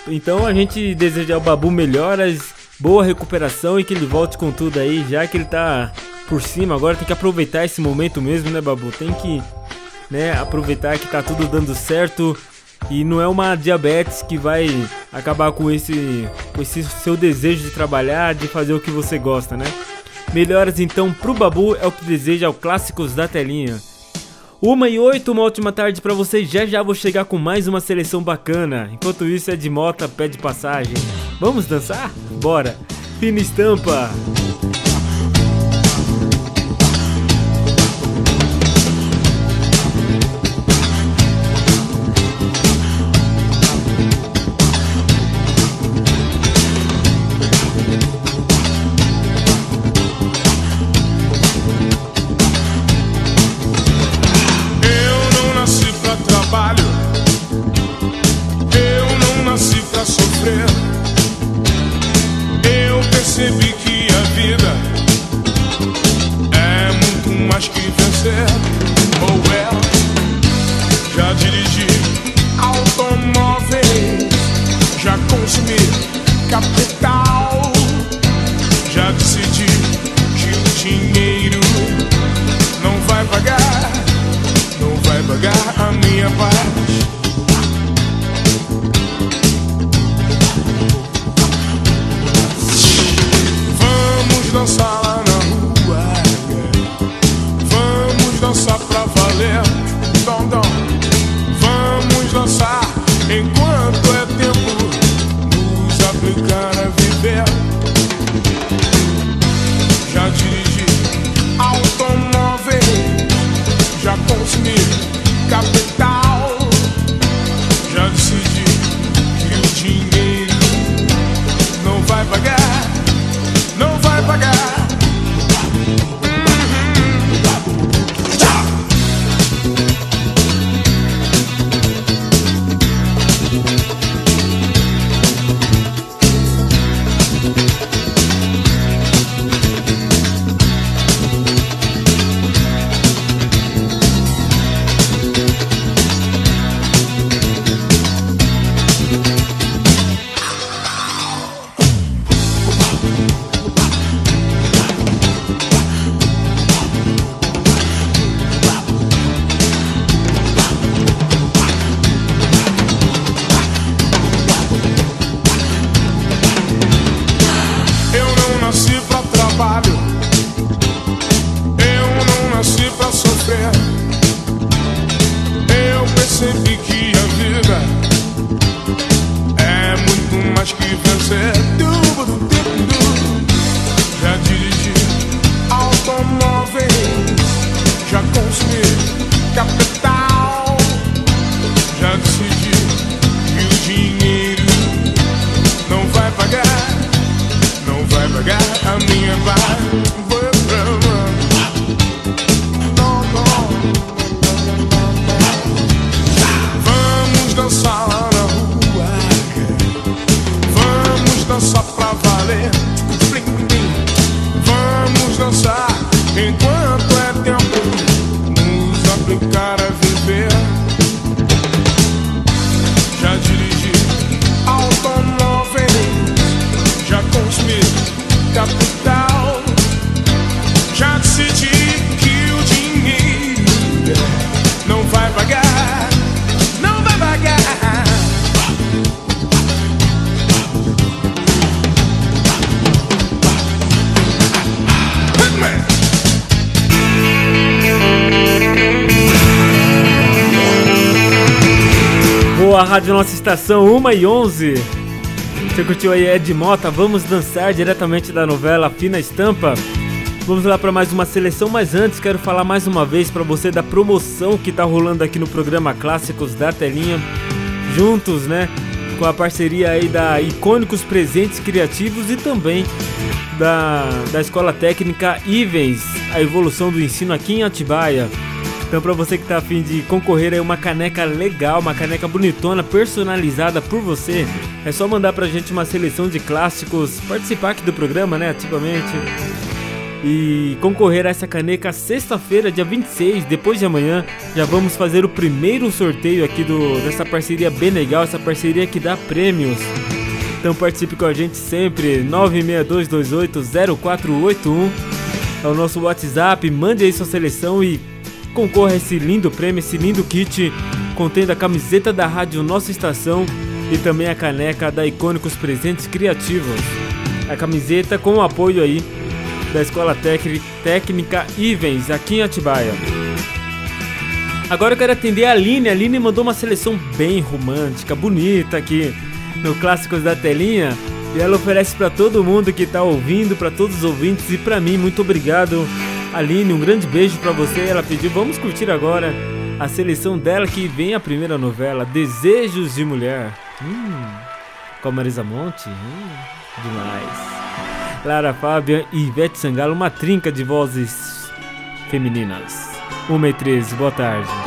[SPEAKER 1] Então a gente deseja ao Babu melhoras, boa recuperação e que ele volte com tudo aí, já que ele tá por cima agora, tem que aproveitar esse momento mesmo, né, Babu? Tem que, né, aproveitar que tá tudo dando certo e não é uma diabetes que vai acabar com esse, com esse seu desejo de trabalhar, de fazer o que você gosta, né? Melhoras então pro Babu é o que deseja ao Clássicos da Telinha. Uma e oito, uma ótima tarde pra vocês. Já já vou chegar com mais uma seleção bacana. Enquanto isso, é de Mota pede passagem. Vamos dançar? Bora! Fina estampa! Estação 1 e 11. Você curtiu aí Ed Mota? Vamos dançar diretamente da novela Fina Estampa. Vamos lá para mais uma seleção, mas antes quero falar mais uma vez para você da promoção que tá rolando aqui no programa Clássicos da Telinha. Juntos, né? Com a parceria aí da Icônicos Presentes Criativos e também da, da Escola Técnica Ivens, a evolução do ensino aqui em Atibaia. Então para você que tá afim de concorrer aí uma caneca legal, uma caneca bonitona, personalizada por você, é só mandar pra gente uma seleção de clássicos, participar aqui do programa, né, ativamente. E concorrer a essa caneca sexta-feira, dia 26, depois de amanhã, já vamos fazer o primeiro sorteio aqui do dessa parceria bem legal, essa parceria que dá prêmios. Então participe com a gente sempre, 962280481 é o nosso WhatsApp, mande aí sua seleção e concorra a esse lindo prêmio, esse lindo kit contendo a camiseta da rádio Nossa Estação e também a caneca da Icônicos Presentes Criativos. A camiseta com o apoio aí da Escola Técnica, Técnica Ivens, aqui em Atibaia. Agora eu quero atender a Aline. A Aline mandou uma seleção bem romântica, bonita aqui no Clássicos da Telinha. E ela oferece para todo mundo que tá ouvindo, para todos os ouvintes e para mim. Muito obrigado, Aline. Um grande beijo para você. Ela pediu, vamos curtir agora a seleção dela que vem a primeira novela, Desejos de Mulher. Hum, com a Marisa Monte. Hum, demais. Lara Fábia e Ivete Sangalo, uma trinca de vozes femininas. 1 e 13, boa tarde.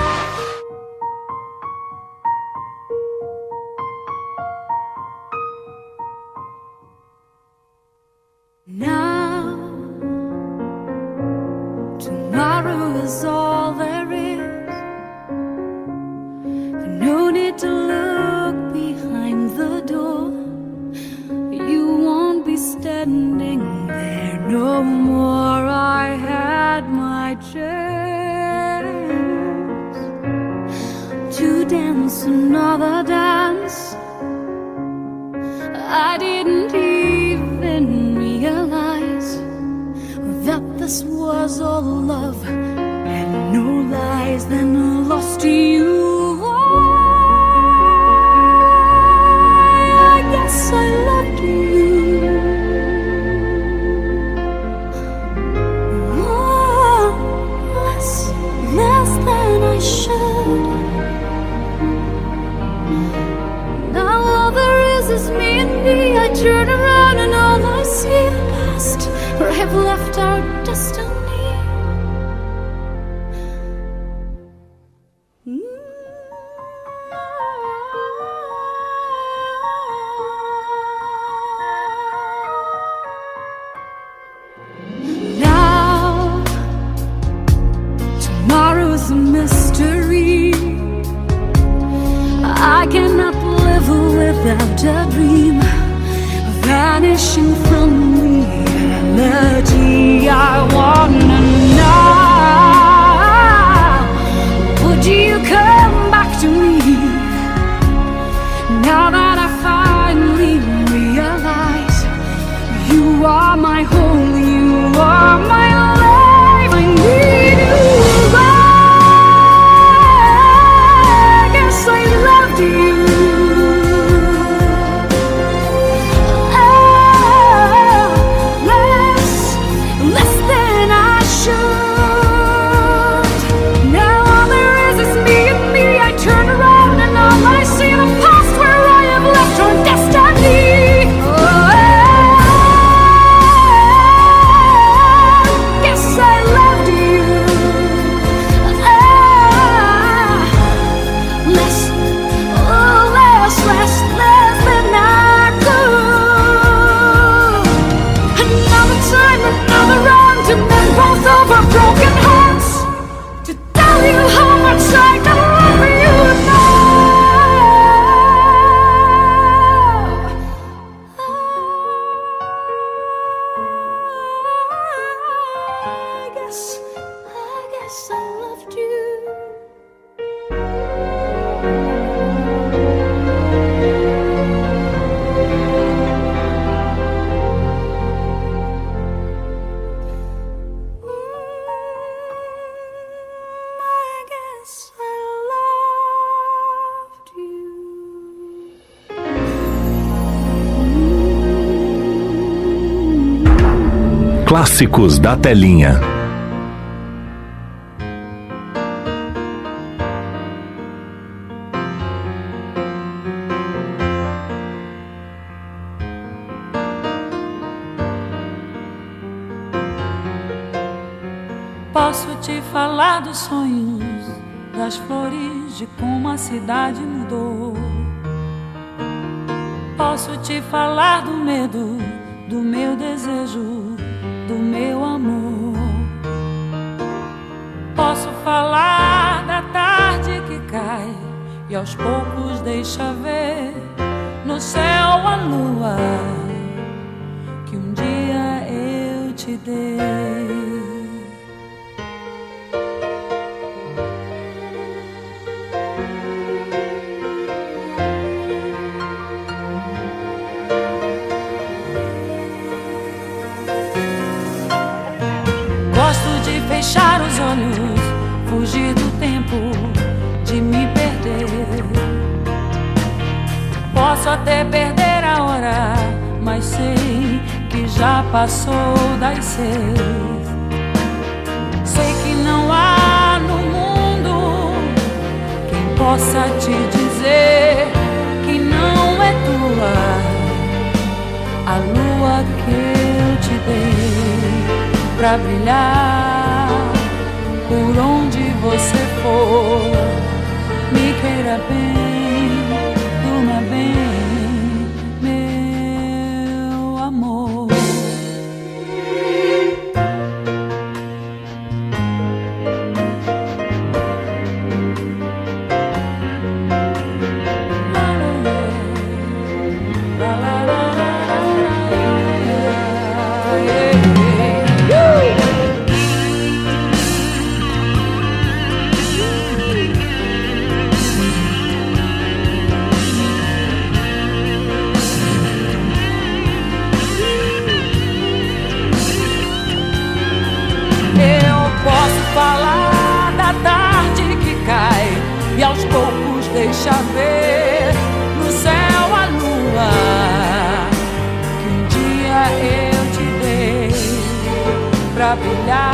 [SPEAKER 15] I didn't even realize that this was all love and no lies. Then lost to you. I've left our destiny.
[SPEAKER 7] Clássicos da telinha.
[SPEAKER 16] Posso te falar dos sonhos, das flores, de como a cidade mudou. Posso te falar do medo, do meu desejo, do meu amor. Posso falar da tarde que cai e aos poucos deixa ver no céu a lua que um dia eu te dei. até perder a hora, mas sei que já passou das seis. Sei que não há no mundo quem possa te dizer que não é tua a lua que eu te dei pra brilhar por onde você for. Me queira bem. Deixa ver no céu a lua que um dia eu te dei pra brilhar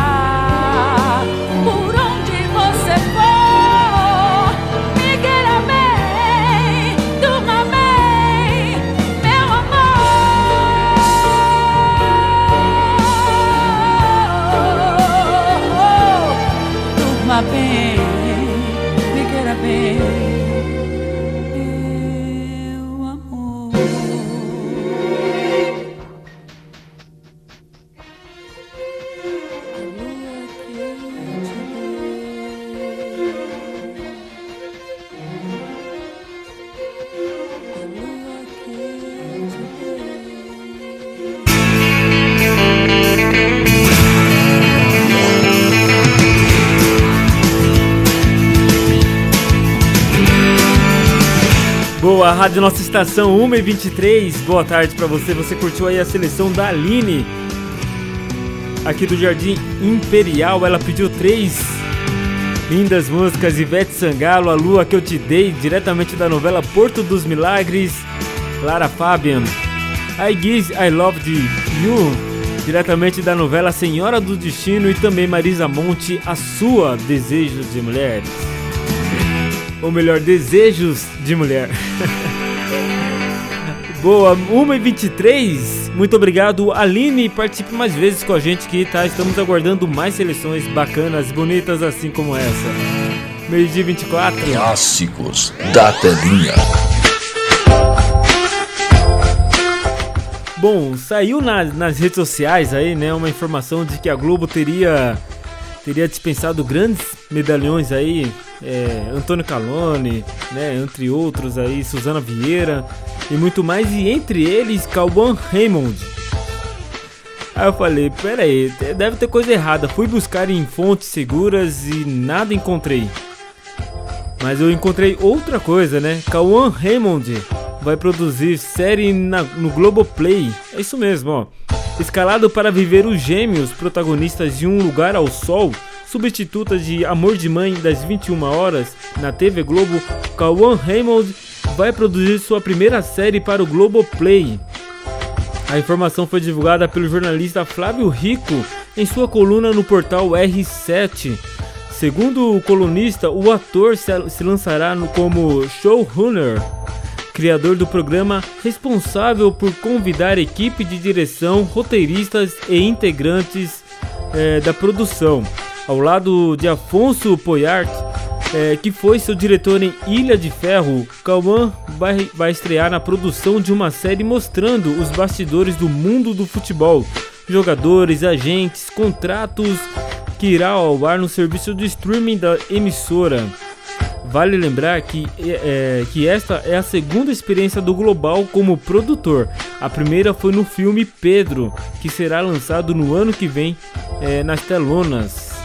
[SPEAKER 1] Boa, Rádio Nossa Estação 1h23, boa tarde pra você. Você curtiu aí a seleção da Aline, aqui do Jardim Imperial. Ela pediu três lindas músicas: Ivete Sangalo, A Lua que eu te dei, diretamente da novela Porto dos Milagres, Clara Fabian. I Guess I Loved You, diretamente da novela Senhora do Destino, e também Marisa Monte, A Sua Desejos de Mulheres ou melhor, desejos de mulher. Boa, 1h23. Muito obrigado, Aline. Participe mais vezes com a gente que tá. Estamos aguardando mais seleções bacanas, bonitas assim como essa. Meio-dia 24.
[SPEAKER 5] Clássicos da telinha.
[SPEAKER 1] Bom, saiu na- nas redes sociais aí, né, uma informação de que a Globo teria teria dispensado grandes medalhões aí, é, Antônio Calone, né, entre outros aí, Suzana Vieira e muito mais, e entre eles Cauã Raymond. Aí eu falei, pera aí, deve ter coisa errada. Fui buscar em fontes seguras e nada encontrei. Mas eu encontrei outra coisa, né? Cauã Raymond vai produzir série na- no Globoplay. É isso mesmo, ó. Escalado para viver os gêmeos protagonistas de Um Lugar ao Sol, substituta de Amor de Mãe das 21 horas na TV Globo, Cauã Raymond vai produzir sua primeira série para o Globoplay. A informação foi divulgada pelo jornalista Flávio Rico em sua coluna no portal R7. Segundo o colunista, o ator se lançará como showrunner, criador do programa responsável por convidar equipe de direção, roteiristas e integrantes eh, da produção, ao lado de Afonso Poyart, eh, que foi seu diretor em Ilha de Ferro. Cauã vai, vai estrear na produção de uma série mostrando os bastidores do mundo do futebol, jogadores, agentes, contratos, que irá ao ar no serviço de streaming da emissora. Vale lembrar que, é, que esta é a segunda experiência do Global como produtor. A primeira foi no filme Pedro, que será lançado no ano que vem é, nas telonas.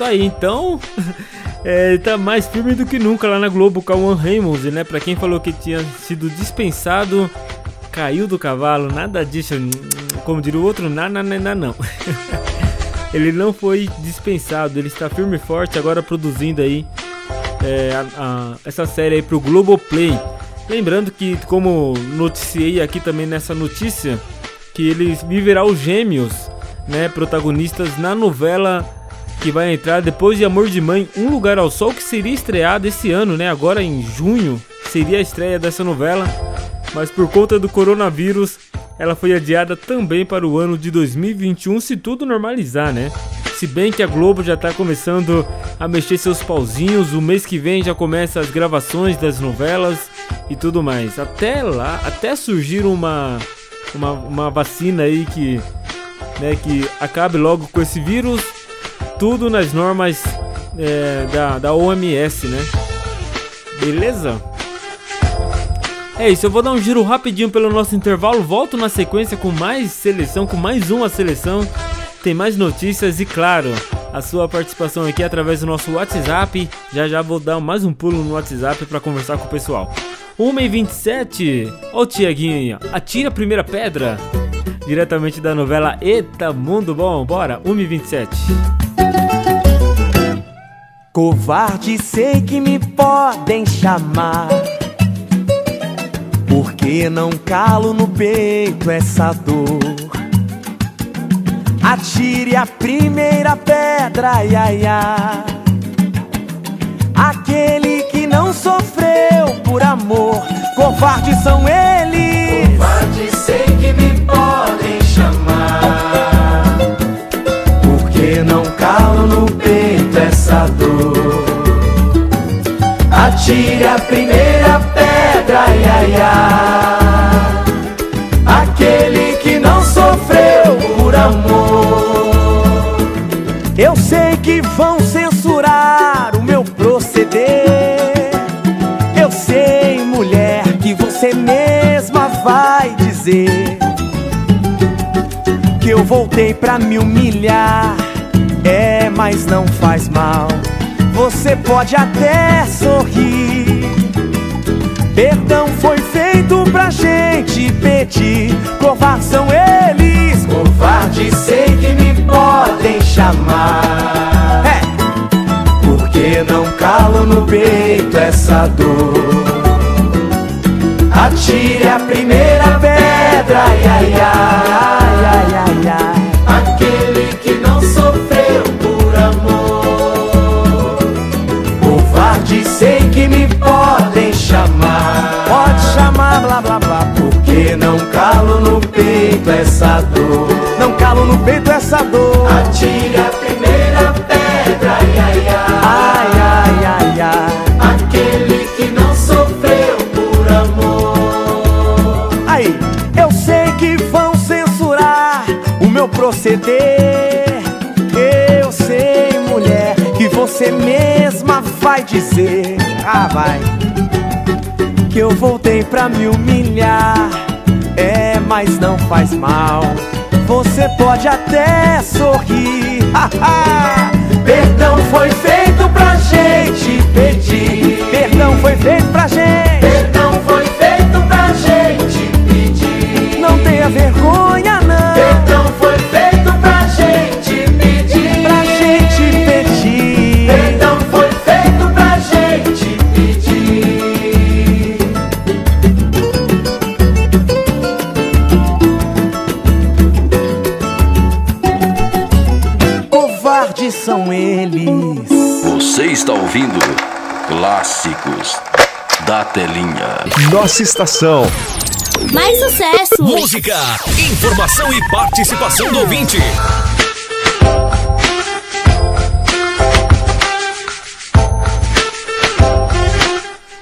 [SPEAKER 1] Isso aí, então. É, tá mais firme do que nunca lá na Globo, Cauã Raymond, né? Pra quem falou que tinha sido dispensado, caiu do cavalo, nada disso. Como diria o outro, nada, nada, não. ele não foi dispensado, ele está firme e forte agora produzindo aí é, a- a- essa série aí pro Globoplay. Lembrando que, como noticiei aqui também nessa notícia, que eles viverá os gêmeos, né, protagonistas na novela que vai entrar depois de Amor de Mãe, Um Lugar ao Sol, que seria estreado esse ano, né, agora em junho, seria a estreia dessa novela, mas por conta do coronavírus, ela foi adiada também para o ano de 2021, se tudo normalizar, né? Se bem que a Globo já tá começando a mexer seus pauzinhos, o mês que vem já começa as gravações das novelas e tudo mais. Até lá, até surgir uma, uma, uma vacina aí que, né, que acabe logo com esse vírus, tudo nas normas é, da, da OMS, né? Beleza? É isso, eu vou dar um giro rapidinho pelo nosso intervalo, volto na sequência com mais seleção, com mais uma seleção tem mais notícias e, claro, a sua participação aqui através do nosso WhatsApp. Já já vou dar mais um pulo no WhatsApp para conversar com o pessoal. 1h27, ó o Tiaguinho aí. Atira a primeira pedra. Diretamente da novela Eita Mundo Bom, bora, 1h27.
[SPEAKER 17] Covarde sei que me podem chamar Porque não calo no peito essa dor Atire a primeira pedra, ai, ai. Aquele que não sofreu por amor, covardes são eles.
[SPEAKER 10] Covarde sei que me Atire a primeira pedra, ai, ai. Aquele que não sofreu por amor.
[SPEAKER 17] Eu sei que vão censurar o meu proceder. Eu sei, mulher, que você mesma vai dizer que eu voltei pra me humilhar. Mas não faz mal. Você pode até sorrir. Perdão foi feito pra gente pedir. Covardes são eles.
[SPEAKER 10] Covarde sei que me podem chamar.
[SPEAKER 17] É.
[SPEAKER 10] Porque não calo no peito essa dor. Atire a primeira pedra, ai, ai, ai, ai, ai, ai. Sei que me podem chamar.
[SPEAKER 17] Pode chamar, blá blá blá.
[SPEAKER 10] Porque não calo no peito essa dor.
[SPEAKER 17] Não calo no peito essa dor.
[SPEAKER 10] Atire a primeira pedra, ai, ai, ai.
[SPEAKER 17] Ai, ai, ai, ai.
[SPEAKER 10] Aquele que não sofreu por amor.
[SPEAKER 17] Aí, eu sei que vão censurar o meu proceder. Eu sei, mulher, que você mesma vai dizer. Ah, vai. Que eu voltei pra me humilhar. É, mas não faz mal. Você pode até sorrir.
[SPEAKER 10] Perdão foi feito pra gente pedir.
[SPEAKER 17] Perdão foi feito pra gente.
[SPEAKER 10] Perdão foi feito pra gente pedir.
[SPEAKER 17] Não tenha vergonha, Covardes são eles.
[SPEAKER 5] Você está ouvindo Clássicos da Telinha.
[SPEAKER 4] Nossa estação.
[SPEAKER 2] Mais sucesso!
[SPEAKER 14] Música, informação e participação do ouvinte.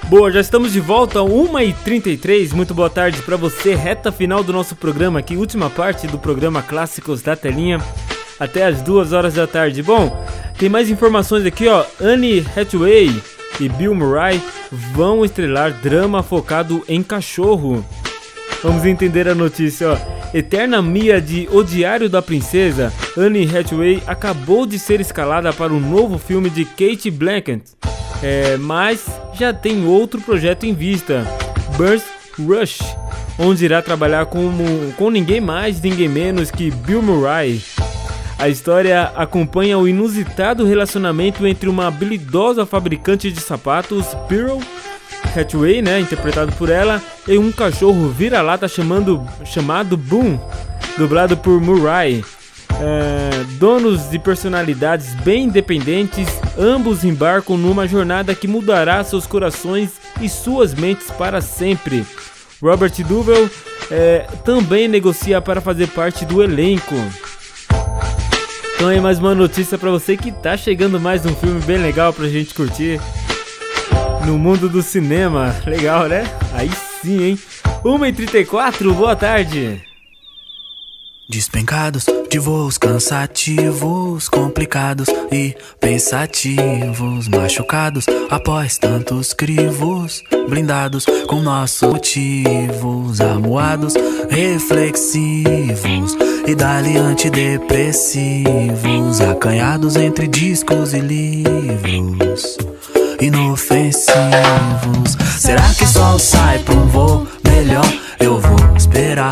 [SPEAKER 1] Boa, já estamos de volta, 1h33. Muito boa tarde para você, reta final do nosso programa aqui, última parte do programa Clássicos da Telinha, até as 2 horas da tarde. Bom, tem mais informações aqui, ó. Anne Hathaway e Bill Murray vão estrelar drama focado em cachorro. Vamos entender a notícia, ó. Eterna Mia de O Diário da Princesa, Anne Hathaway acabou de ser escalada para um novo filme de Kate Blanchett. É, mas já tem outro projeto em vista, Burst Rush, onde irá trabalhar como, com ninguém mais, ninguém menos que Bill Murray. A história acompanha o inusitado relacionamento entre uma habilidosa fabricante de sapatos, Pearl Hathaway, né, interpretado por ela, e um cachorro vira-lata chamando, chamado Boom, dublado por Murray. É, donos de personalidades bem independentes, ambos embarcam numa jornada que mudará seus corações e suas mentes para sempre. Robert Duvall é, também negocia para fazer parte do elenco. Então aí mais uma notícia para você que tá chegando mais um filme bem legal pra gente curtir no mundo do cinema. Legal, né? Aí sim, hein? 1h34, boa tarde.
[SPEAKER 18] Despencados de voos cansativos, complicados e pensativos, machucados após tantos crivos, blindados com nossos motivos, amuados, reflexivos e dali antidepressivos, acanhados entre discos e livros. Inofensivos. Será que sol sai pra um voo melhor? Eu vou esperar.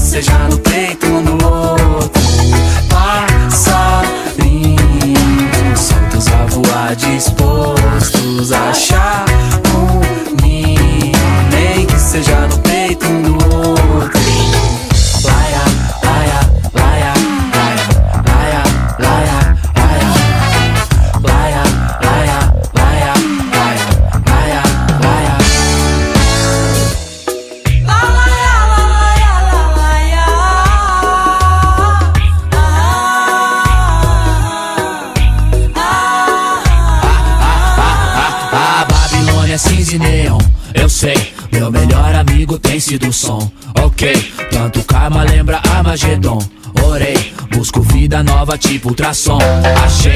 [SPEAKER 18] seja no peito um do outro. Passarinhos soltos a voar, dispostos a achar um ninho, nem que seja no peito amigo tem sido o som. Ok, tanto karma lembra Armagedon. Orei, busco vida nova tipo ultrassom. Achei,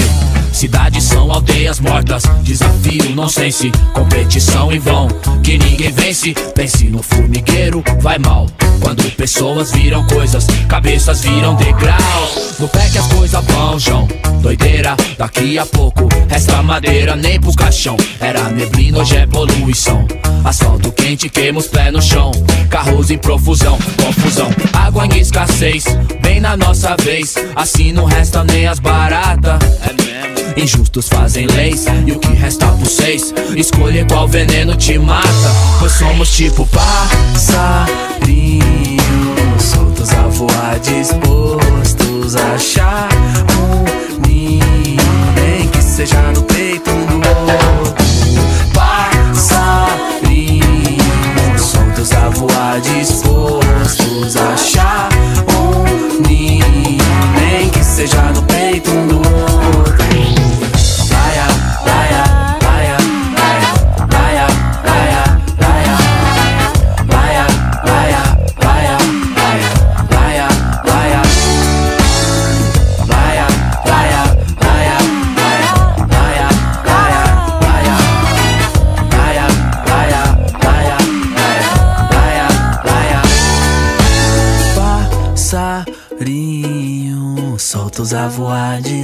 [SPEAKER 18] cidades são aldeias mortas. Desafio, nonsense, competição em vão. Que ninguém vence, pense no formigueiro, vai mal. Quando pessoas viram coisas, cabeças viram degraus. No pé que as coisas vão, João. Doideira, daqui a pouco resta madeira nem pro caixão. Era neblina, hoje é poluição. Asfalto quente, queima os pés no chão. Carros em profusão, confusão. Água em escassez, bem na nossa vez. Assim não resta nem as baratas. É. Injustos fazem leis e o que resta por seis. Escolher qual veneno te mata. Pois somos tipo passarinhos soltos a voar, dispostos a achar um ninho, nem que seja no peito um do outro. Passarinhos soltos a voar, dispostos a achar um ninho, nem que seja no peito um do outro.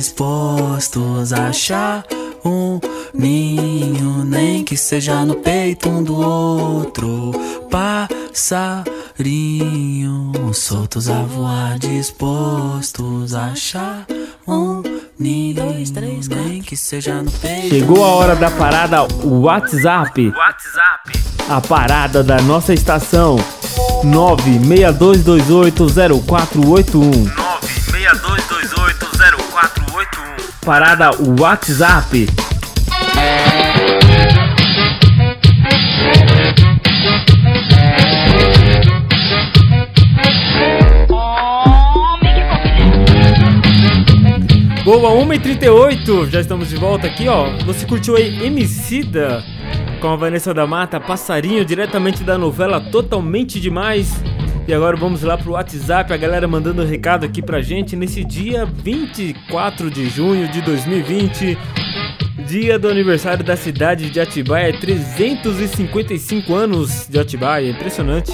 [SPEAKER 18] Dispostos a achar um ninho, nem que seja no peito um do outro. Passarinhos soltos a voar, dispostos a achar um ninho, nem que seja no peito.
[SPEAKER 1] Chegou a hora da parada WhatsApp.
[SPEAKER 12] WhatsApp.
[SPEAKER 1] A parada da nossa estação 962280481.
[SPEAKER 12] 962280481.
[SPEAKER 1] Parada WhatsApp. Boa, 1h38, já estamos de volta aqui, ó. Você curtiu aí Emicida com a Vanessa da Mata, Passarinho, diretamente da novela Totalmente Demais. E agora vamos lá pro WhatsApp, a galera mandando recado aqui pra gente nesse dia 24 de junho de 2020. Dia do aniversário da cidade de Atibaia, 355 anos de Atibaia, impressionante.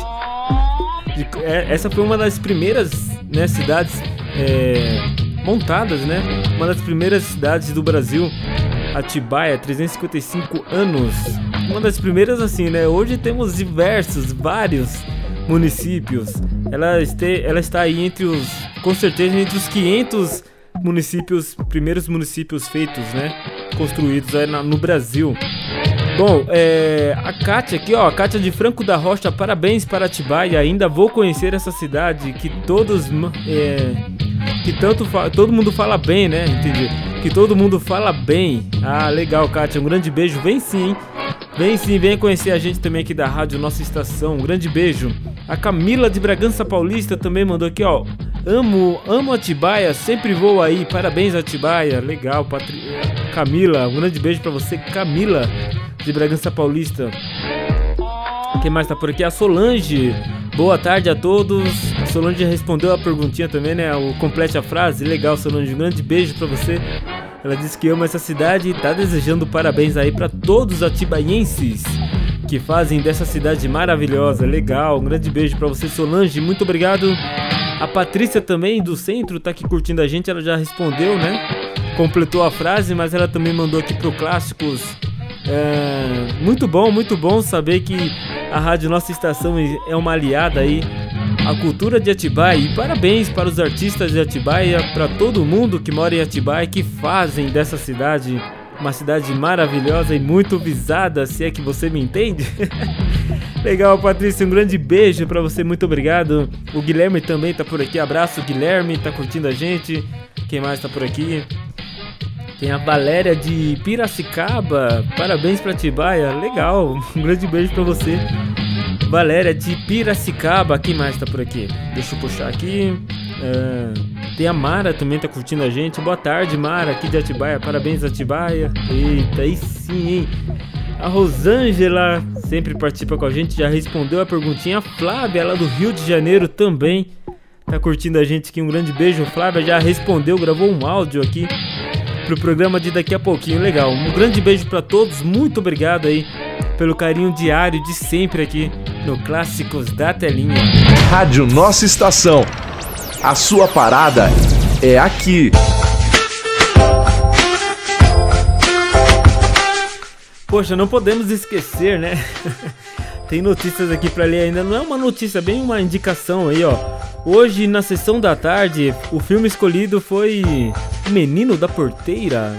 [SPEAKER 1] De- é- Essa foi uma das primeiras né, cidades é, montadas, né? Uma das primeiras cidades do Brasil. Atibaia, 355 anos. Uma das primeiras assim, né? Hoje temos diversos, vários, municípios. Ela, este, ela está aí entre os, com certeza, entre os 500 municípios, primeiros municípios feitos, né? Construídos aí na- no Brasil. Bom, é, a Kátia aqui, ó, a Kátia de Franco da Rocha, parabéns para Atibaia. Ainda vou conhecer essa cidade que todos, é, que tanto todo mundo fala bem, né? Entendi. Que todo mundo fala bem. Ah, legal, Kátia. Um grande beijo. Vem sim, hein? Vem sim, venha conhecer a gente também aqui da rádio Nossa Estação. Um grande beijo. A Camila de Bragança Paulista também mandou aqui, ó. Amo, amo Atibaia, sempre vou aí. Parabéns, Atibaia. Legal, Patri... Camila. Um grande beijo pra você, Camila de Bragança Paulista. Quem mais tá por aqui? A Solange. Boa tarde a todos. A Solange respondeu a perguntinha também, né? O complete a frase. Legal, Solange. Um grande beijo pra você. Ela disse que ama essa cidade e tá desejando parabéns aí pra todos os atibaienses que fazem dessa cidade maravilhosa. Legal. Um grande beijo pra você, Solange. Muito obrigado. A Patrícia também do centro tá aqui curtindo a gente. Ela já respondeu, né? Completou a frase, mas ela também mandou aqui pro Clássicos é, muito bom, muito bom saber que a Rádio Nossa Estação é uma aliada aí à cultura de Atibaia. E parabéns para os artistas de Atibaia, para todo mundo que mora em Atibaia, que fazem dessa cidade uma cidade maravilhosa e muito visada, se é que você me entende. Legal, Patrícia, um grande beijo para você, muito obrigado. O Guilherme também tá por aqui, abraço Guilherme, tá curtindo a gente. Quem mais tá por aqui? Tem a Valéria de Piracicaba. Parabéns pra Tibaia. Legal. Um grande beijo pra você. Valéria de Piracicaba. Quem mais tá por aqui? Deixa eu puxar aqui. É, tem a Mara também tá curtindo a gente. Boa tarde, Mara, aqui de Atibaia. Parabéns, Atibaia. Eita, aí sim, hein? A Rosângela sempre participa com a gente, já respondeu a perguntinha. A Flávia, lá do Rio de Janeiro, também tá curtindo a gente aqui. Um grande beijo, Flávia. Já respondeu, gravou um áudio aqui pro programa de daqui a pouquinho. Legal. Um grande beijo para todos. Muito obrigado aí pelo carinho diário de sempre aqui no Clássicos da Telinha.
[SPEAKER 4] Rádio Nossa Estação. A sua parada é aqui.
[SPEAKER 1] Poxa, não podemos esquecer, né? Tem notícias aqui para ler ainda. Não é uma notícia, bem uma indicação aí, ó. Hoje, na sessão da tarde, o filme escolhido foi Menino da Porteira.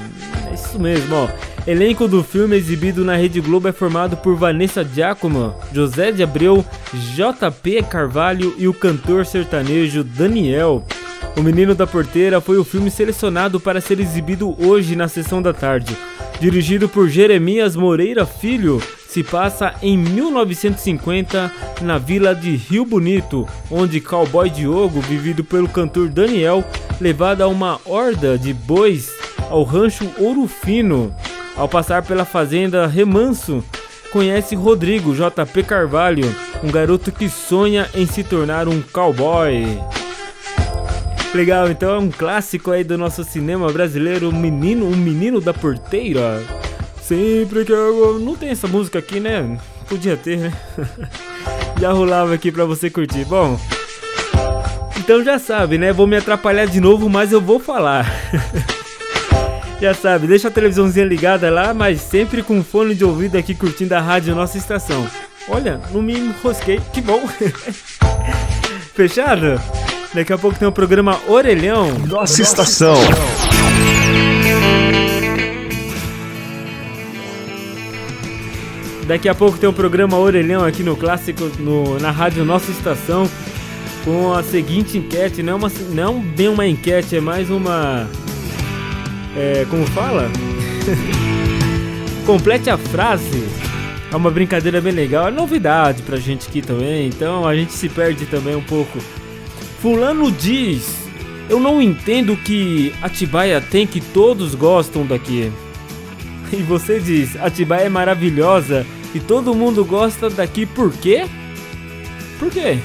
[SPEAKER 1] É isso mesmo, ó. Elenco do filme exibido na Rede Globo é formado por Vanessa Giacomo, José de Abreu, JP Carvalho e o cantor sertanejo Daniel. O Menino da Porteira foi o filme selecionado para ser exibido hoje na sessão da tarde. Dirigido por Jeremias Moreira Filho, se passa em 1950 na vila de Rio Bonito, onde Cowboy Diogo, vivido pelo cantor Daniel, levado a uma horda de bois ao rancho Ouro Fino. Ao passar pela fazenda Remanso, conhece Rodrigo JP Carvalho, um garoto que sonha em se tornar um cowboy. Legal, então é um clássico aí do nosso cinema brasileiro, Menino, um menino da porteira. Sempre que eu não tem essa música aqui, né? Podia ter, né? já rolava aqui pra você curtir. Bom, então já sabe, né? Vou me atrapalhar de novo, mas eu vou falar. já sabe, deixa a televisãozinha ligada lá, mas sempre com fone de ouvido aqui curtindo a rádio Nossa Estação. Olha, não me enrosquei, que bom. Fechado? Daqui a pouco tem o programa Orelhão.
[SPEAKER 4] Nossa Estação.
[SPEAKER 1] Daqui a pouco tem o programa Orelhão aqui no Clássico, no, na rádio Nossa Estação, com a seguinte enquete. Não é, uma, não bem uma enquete, é mais uma. É, como fala? Complete a frase. É uma brincadeira bem legal, é novidade pra gente aqui também, então a gente se perde também um pouco. Fulano diz: Eu não entendo que Atibaia tem que todos gostam daqui. E você diz: Atibaia é maravilhosa e todo mundo gosta daqui por quê? Por quê?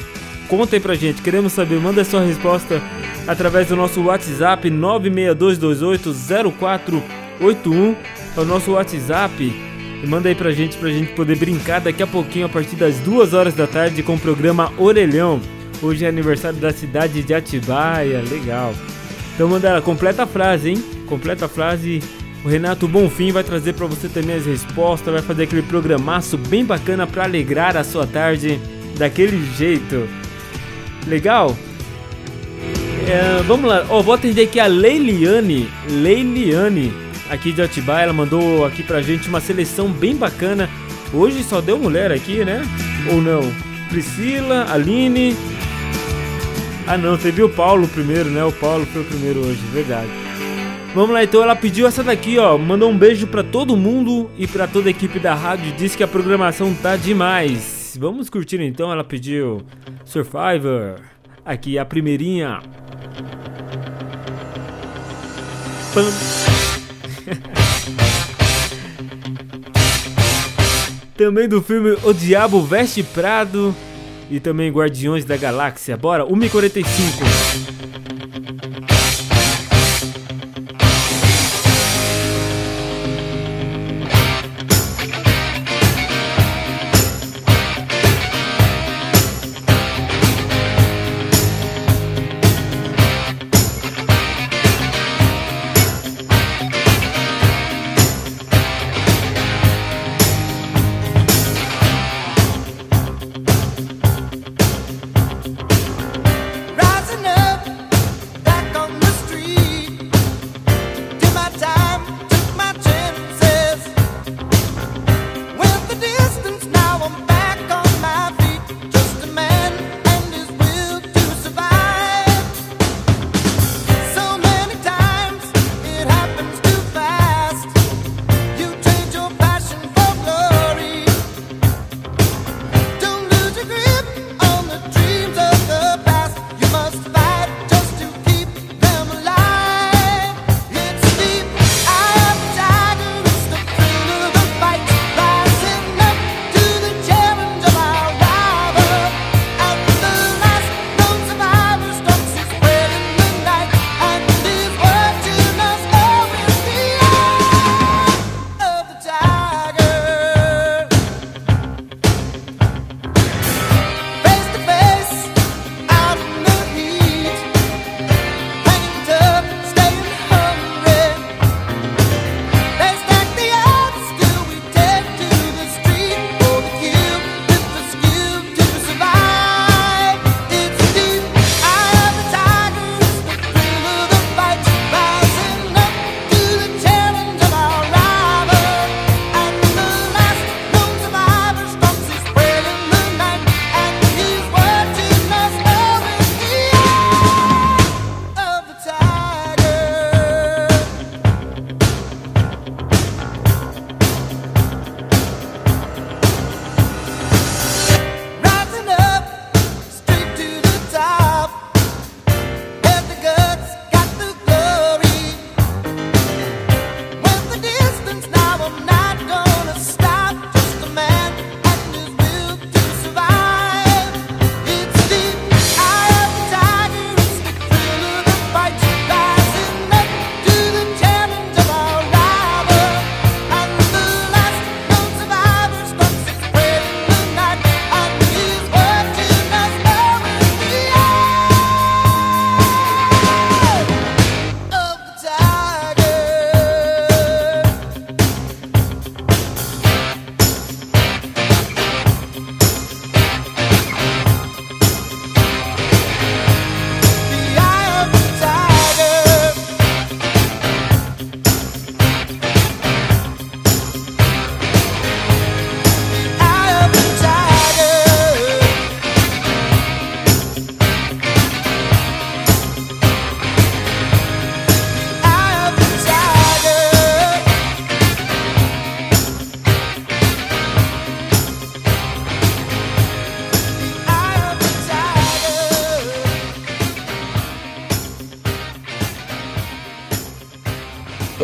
[SPEAKER 1] Conta aí pra gente, queremos saber. Manda sua resposta através do nosso WhatsApp 962280481. É o nosso WhatsApp. E manda aí pra gente, pra gente poder brincar daqui a pouquinho, a partir das 2 horas da tarde, com o programa Orelhão. Hoje é aniversário da cidade de Atibaia, legal. Então manda ela, completa a frase, hein? Completa a frase. O Renato Bonfim vai trazer para você também as respostas, vai fazer aquele programaço bem bacana para alegrar a sua tarde
[SPEAKER 13] daquele jeito. Legal? É, vamos lá, ó, vou atender aqui a Leiliane, Leiliane, aqui de Atibaia, ela mandou aqui pra gente uma seleção bem bacana. Hoje só deu mulher aqui, né? Ou não? Priscila, Aline. Ah não, você viu o Paulo primeiro, né? O Paulo foi o primeiro hoje, verdade. Vamos lá, então ela pediu essa daqui, ó. Mandou um beijo pra todo mundo e pra toda a equipe da rádio. Disse que a programação tá demais. Vamos curtir então. Ela pediu Survivor. Aqui a primeirinha. Pam. também do filme O Diabo Veste Prado e também Guardiões da Galáxia. Bora, 1h45.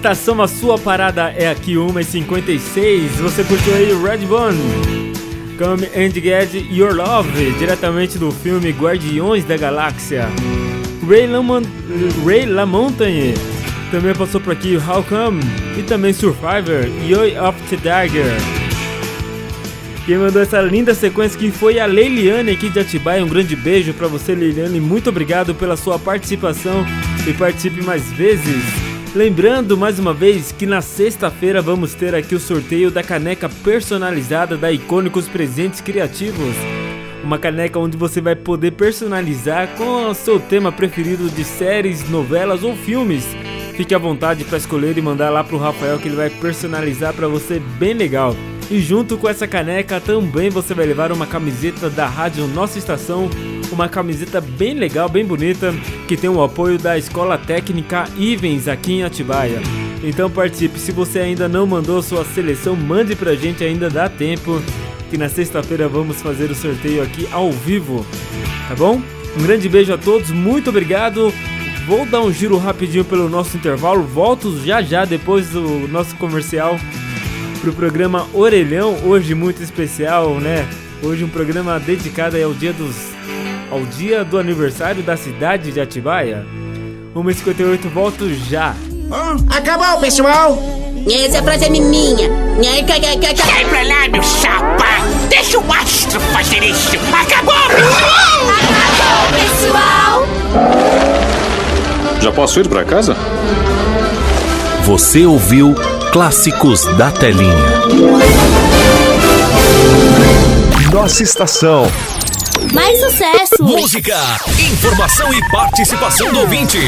[SPEAKER 1] Estação, a sua parada é aqui 1h56. Você curtiu aí Redbone, Come and Get Your Love, diretamente do filme Guardiões da Galáxia. Ray, Lamont Ray LaMontagne também passou por aqui How Come e também Survivor e Oi of the Dagger. Quem mandou essa linda sequência que foi a Leiliane aqui de Atibaia. Um grande beijo para você, Leiliane. Muito obrigado pela sua participação e participe mais vezes. Lembrando mais uma vez que na sexta-feira vamos ter aqui o sorteio da caneca personalizada da Icônicos Presentes Criativos. Uma caneca onde você vai poder personalizar com o seu tema preferido de séries, novelas ou filmes. Fique à vontade para escolher e mandar lá pro Rafael que ele vai personalizar para você bem legal. E junto com essa caneca também você vai levar uma camiseta da rádio Nossa Estação, uma camiseta bem legal, bem bonita, que tem o apoio da Escola Técnica Ivens aqui em Atibaia. Então participe, se você ainda não mandou sua seleção, mande pra gente, ainda dá tempo, que na sexta-feira vamos fazer o sorteio aqui ao vivo, tá bom? Um grande beijo a todos, muito obrigado. Vou dar um giro rapidinho pelo nosso intervalo, volto já já depois do nosso comercial pro programa Orelhão, hoje muito especial, né? Hoje um programa dedicado ao dia dos ao dia do aniversário da cidade de Atibaia. 1h58, volto já.
[SPEAKER 19] Acabou, pessoal! Essa frase é minha.
[SPEAKER 20] Sai pra lá, meu chapa! Deixa o astro fazer isso! Acabou, pessoal!
[SPEAKER 19] Acabou, pessoal!
[SPEAKER 21] Já posso ir pra casa?
[SPEAKER 7] Você ouviu Clássicos da Telinha.
[SPEAKER 4] Nossa estação.
[SPEAKER 2] Mais sucesso!
[SPEAKER 14] Música, informação e participação do ouvinte.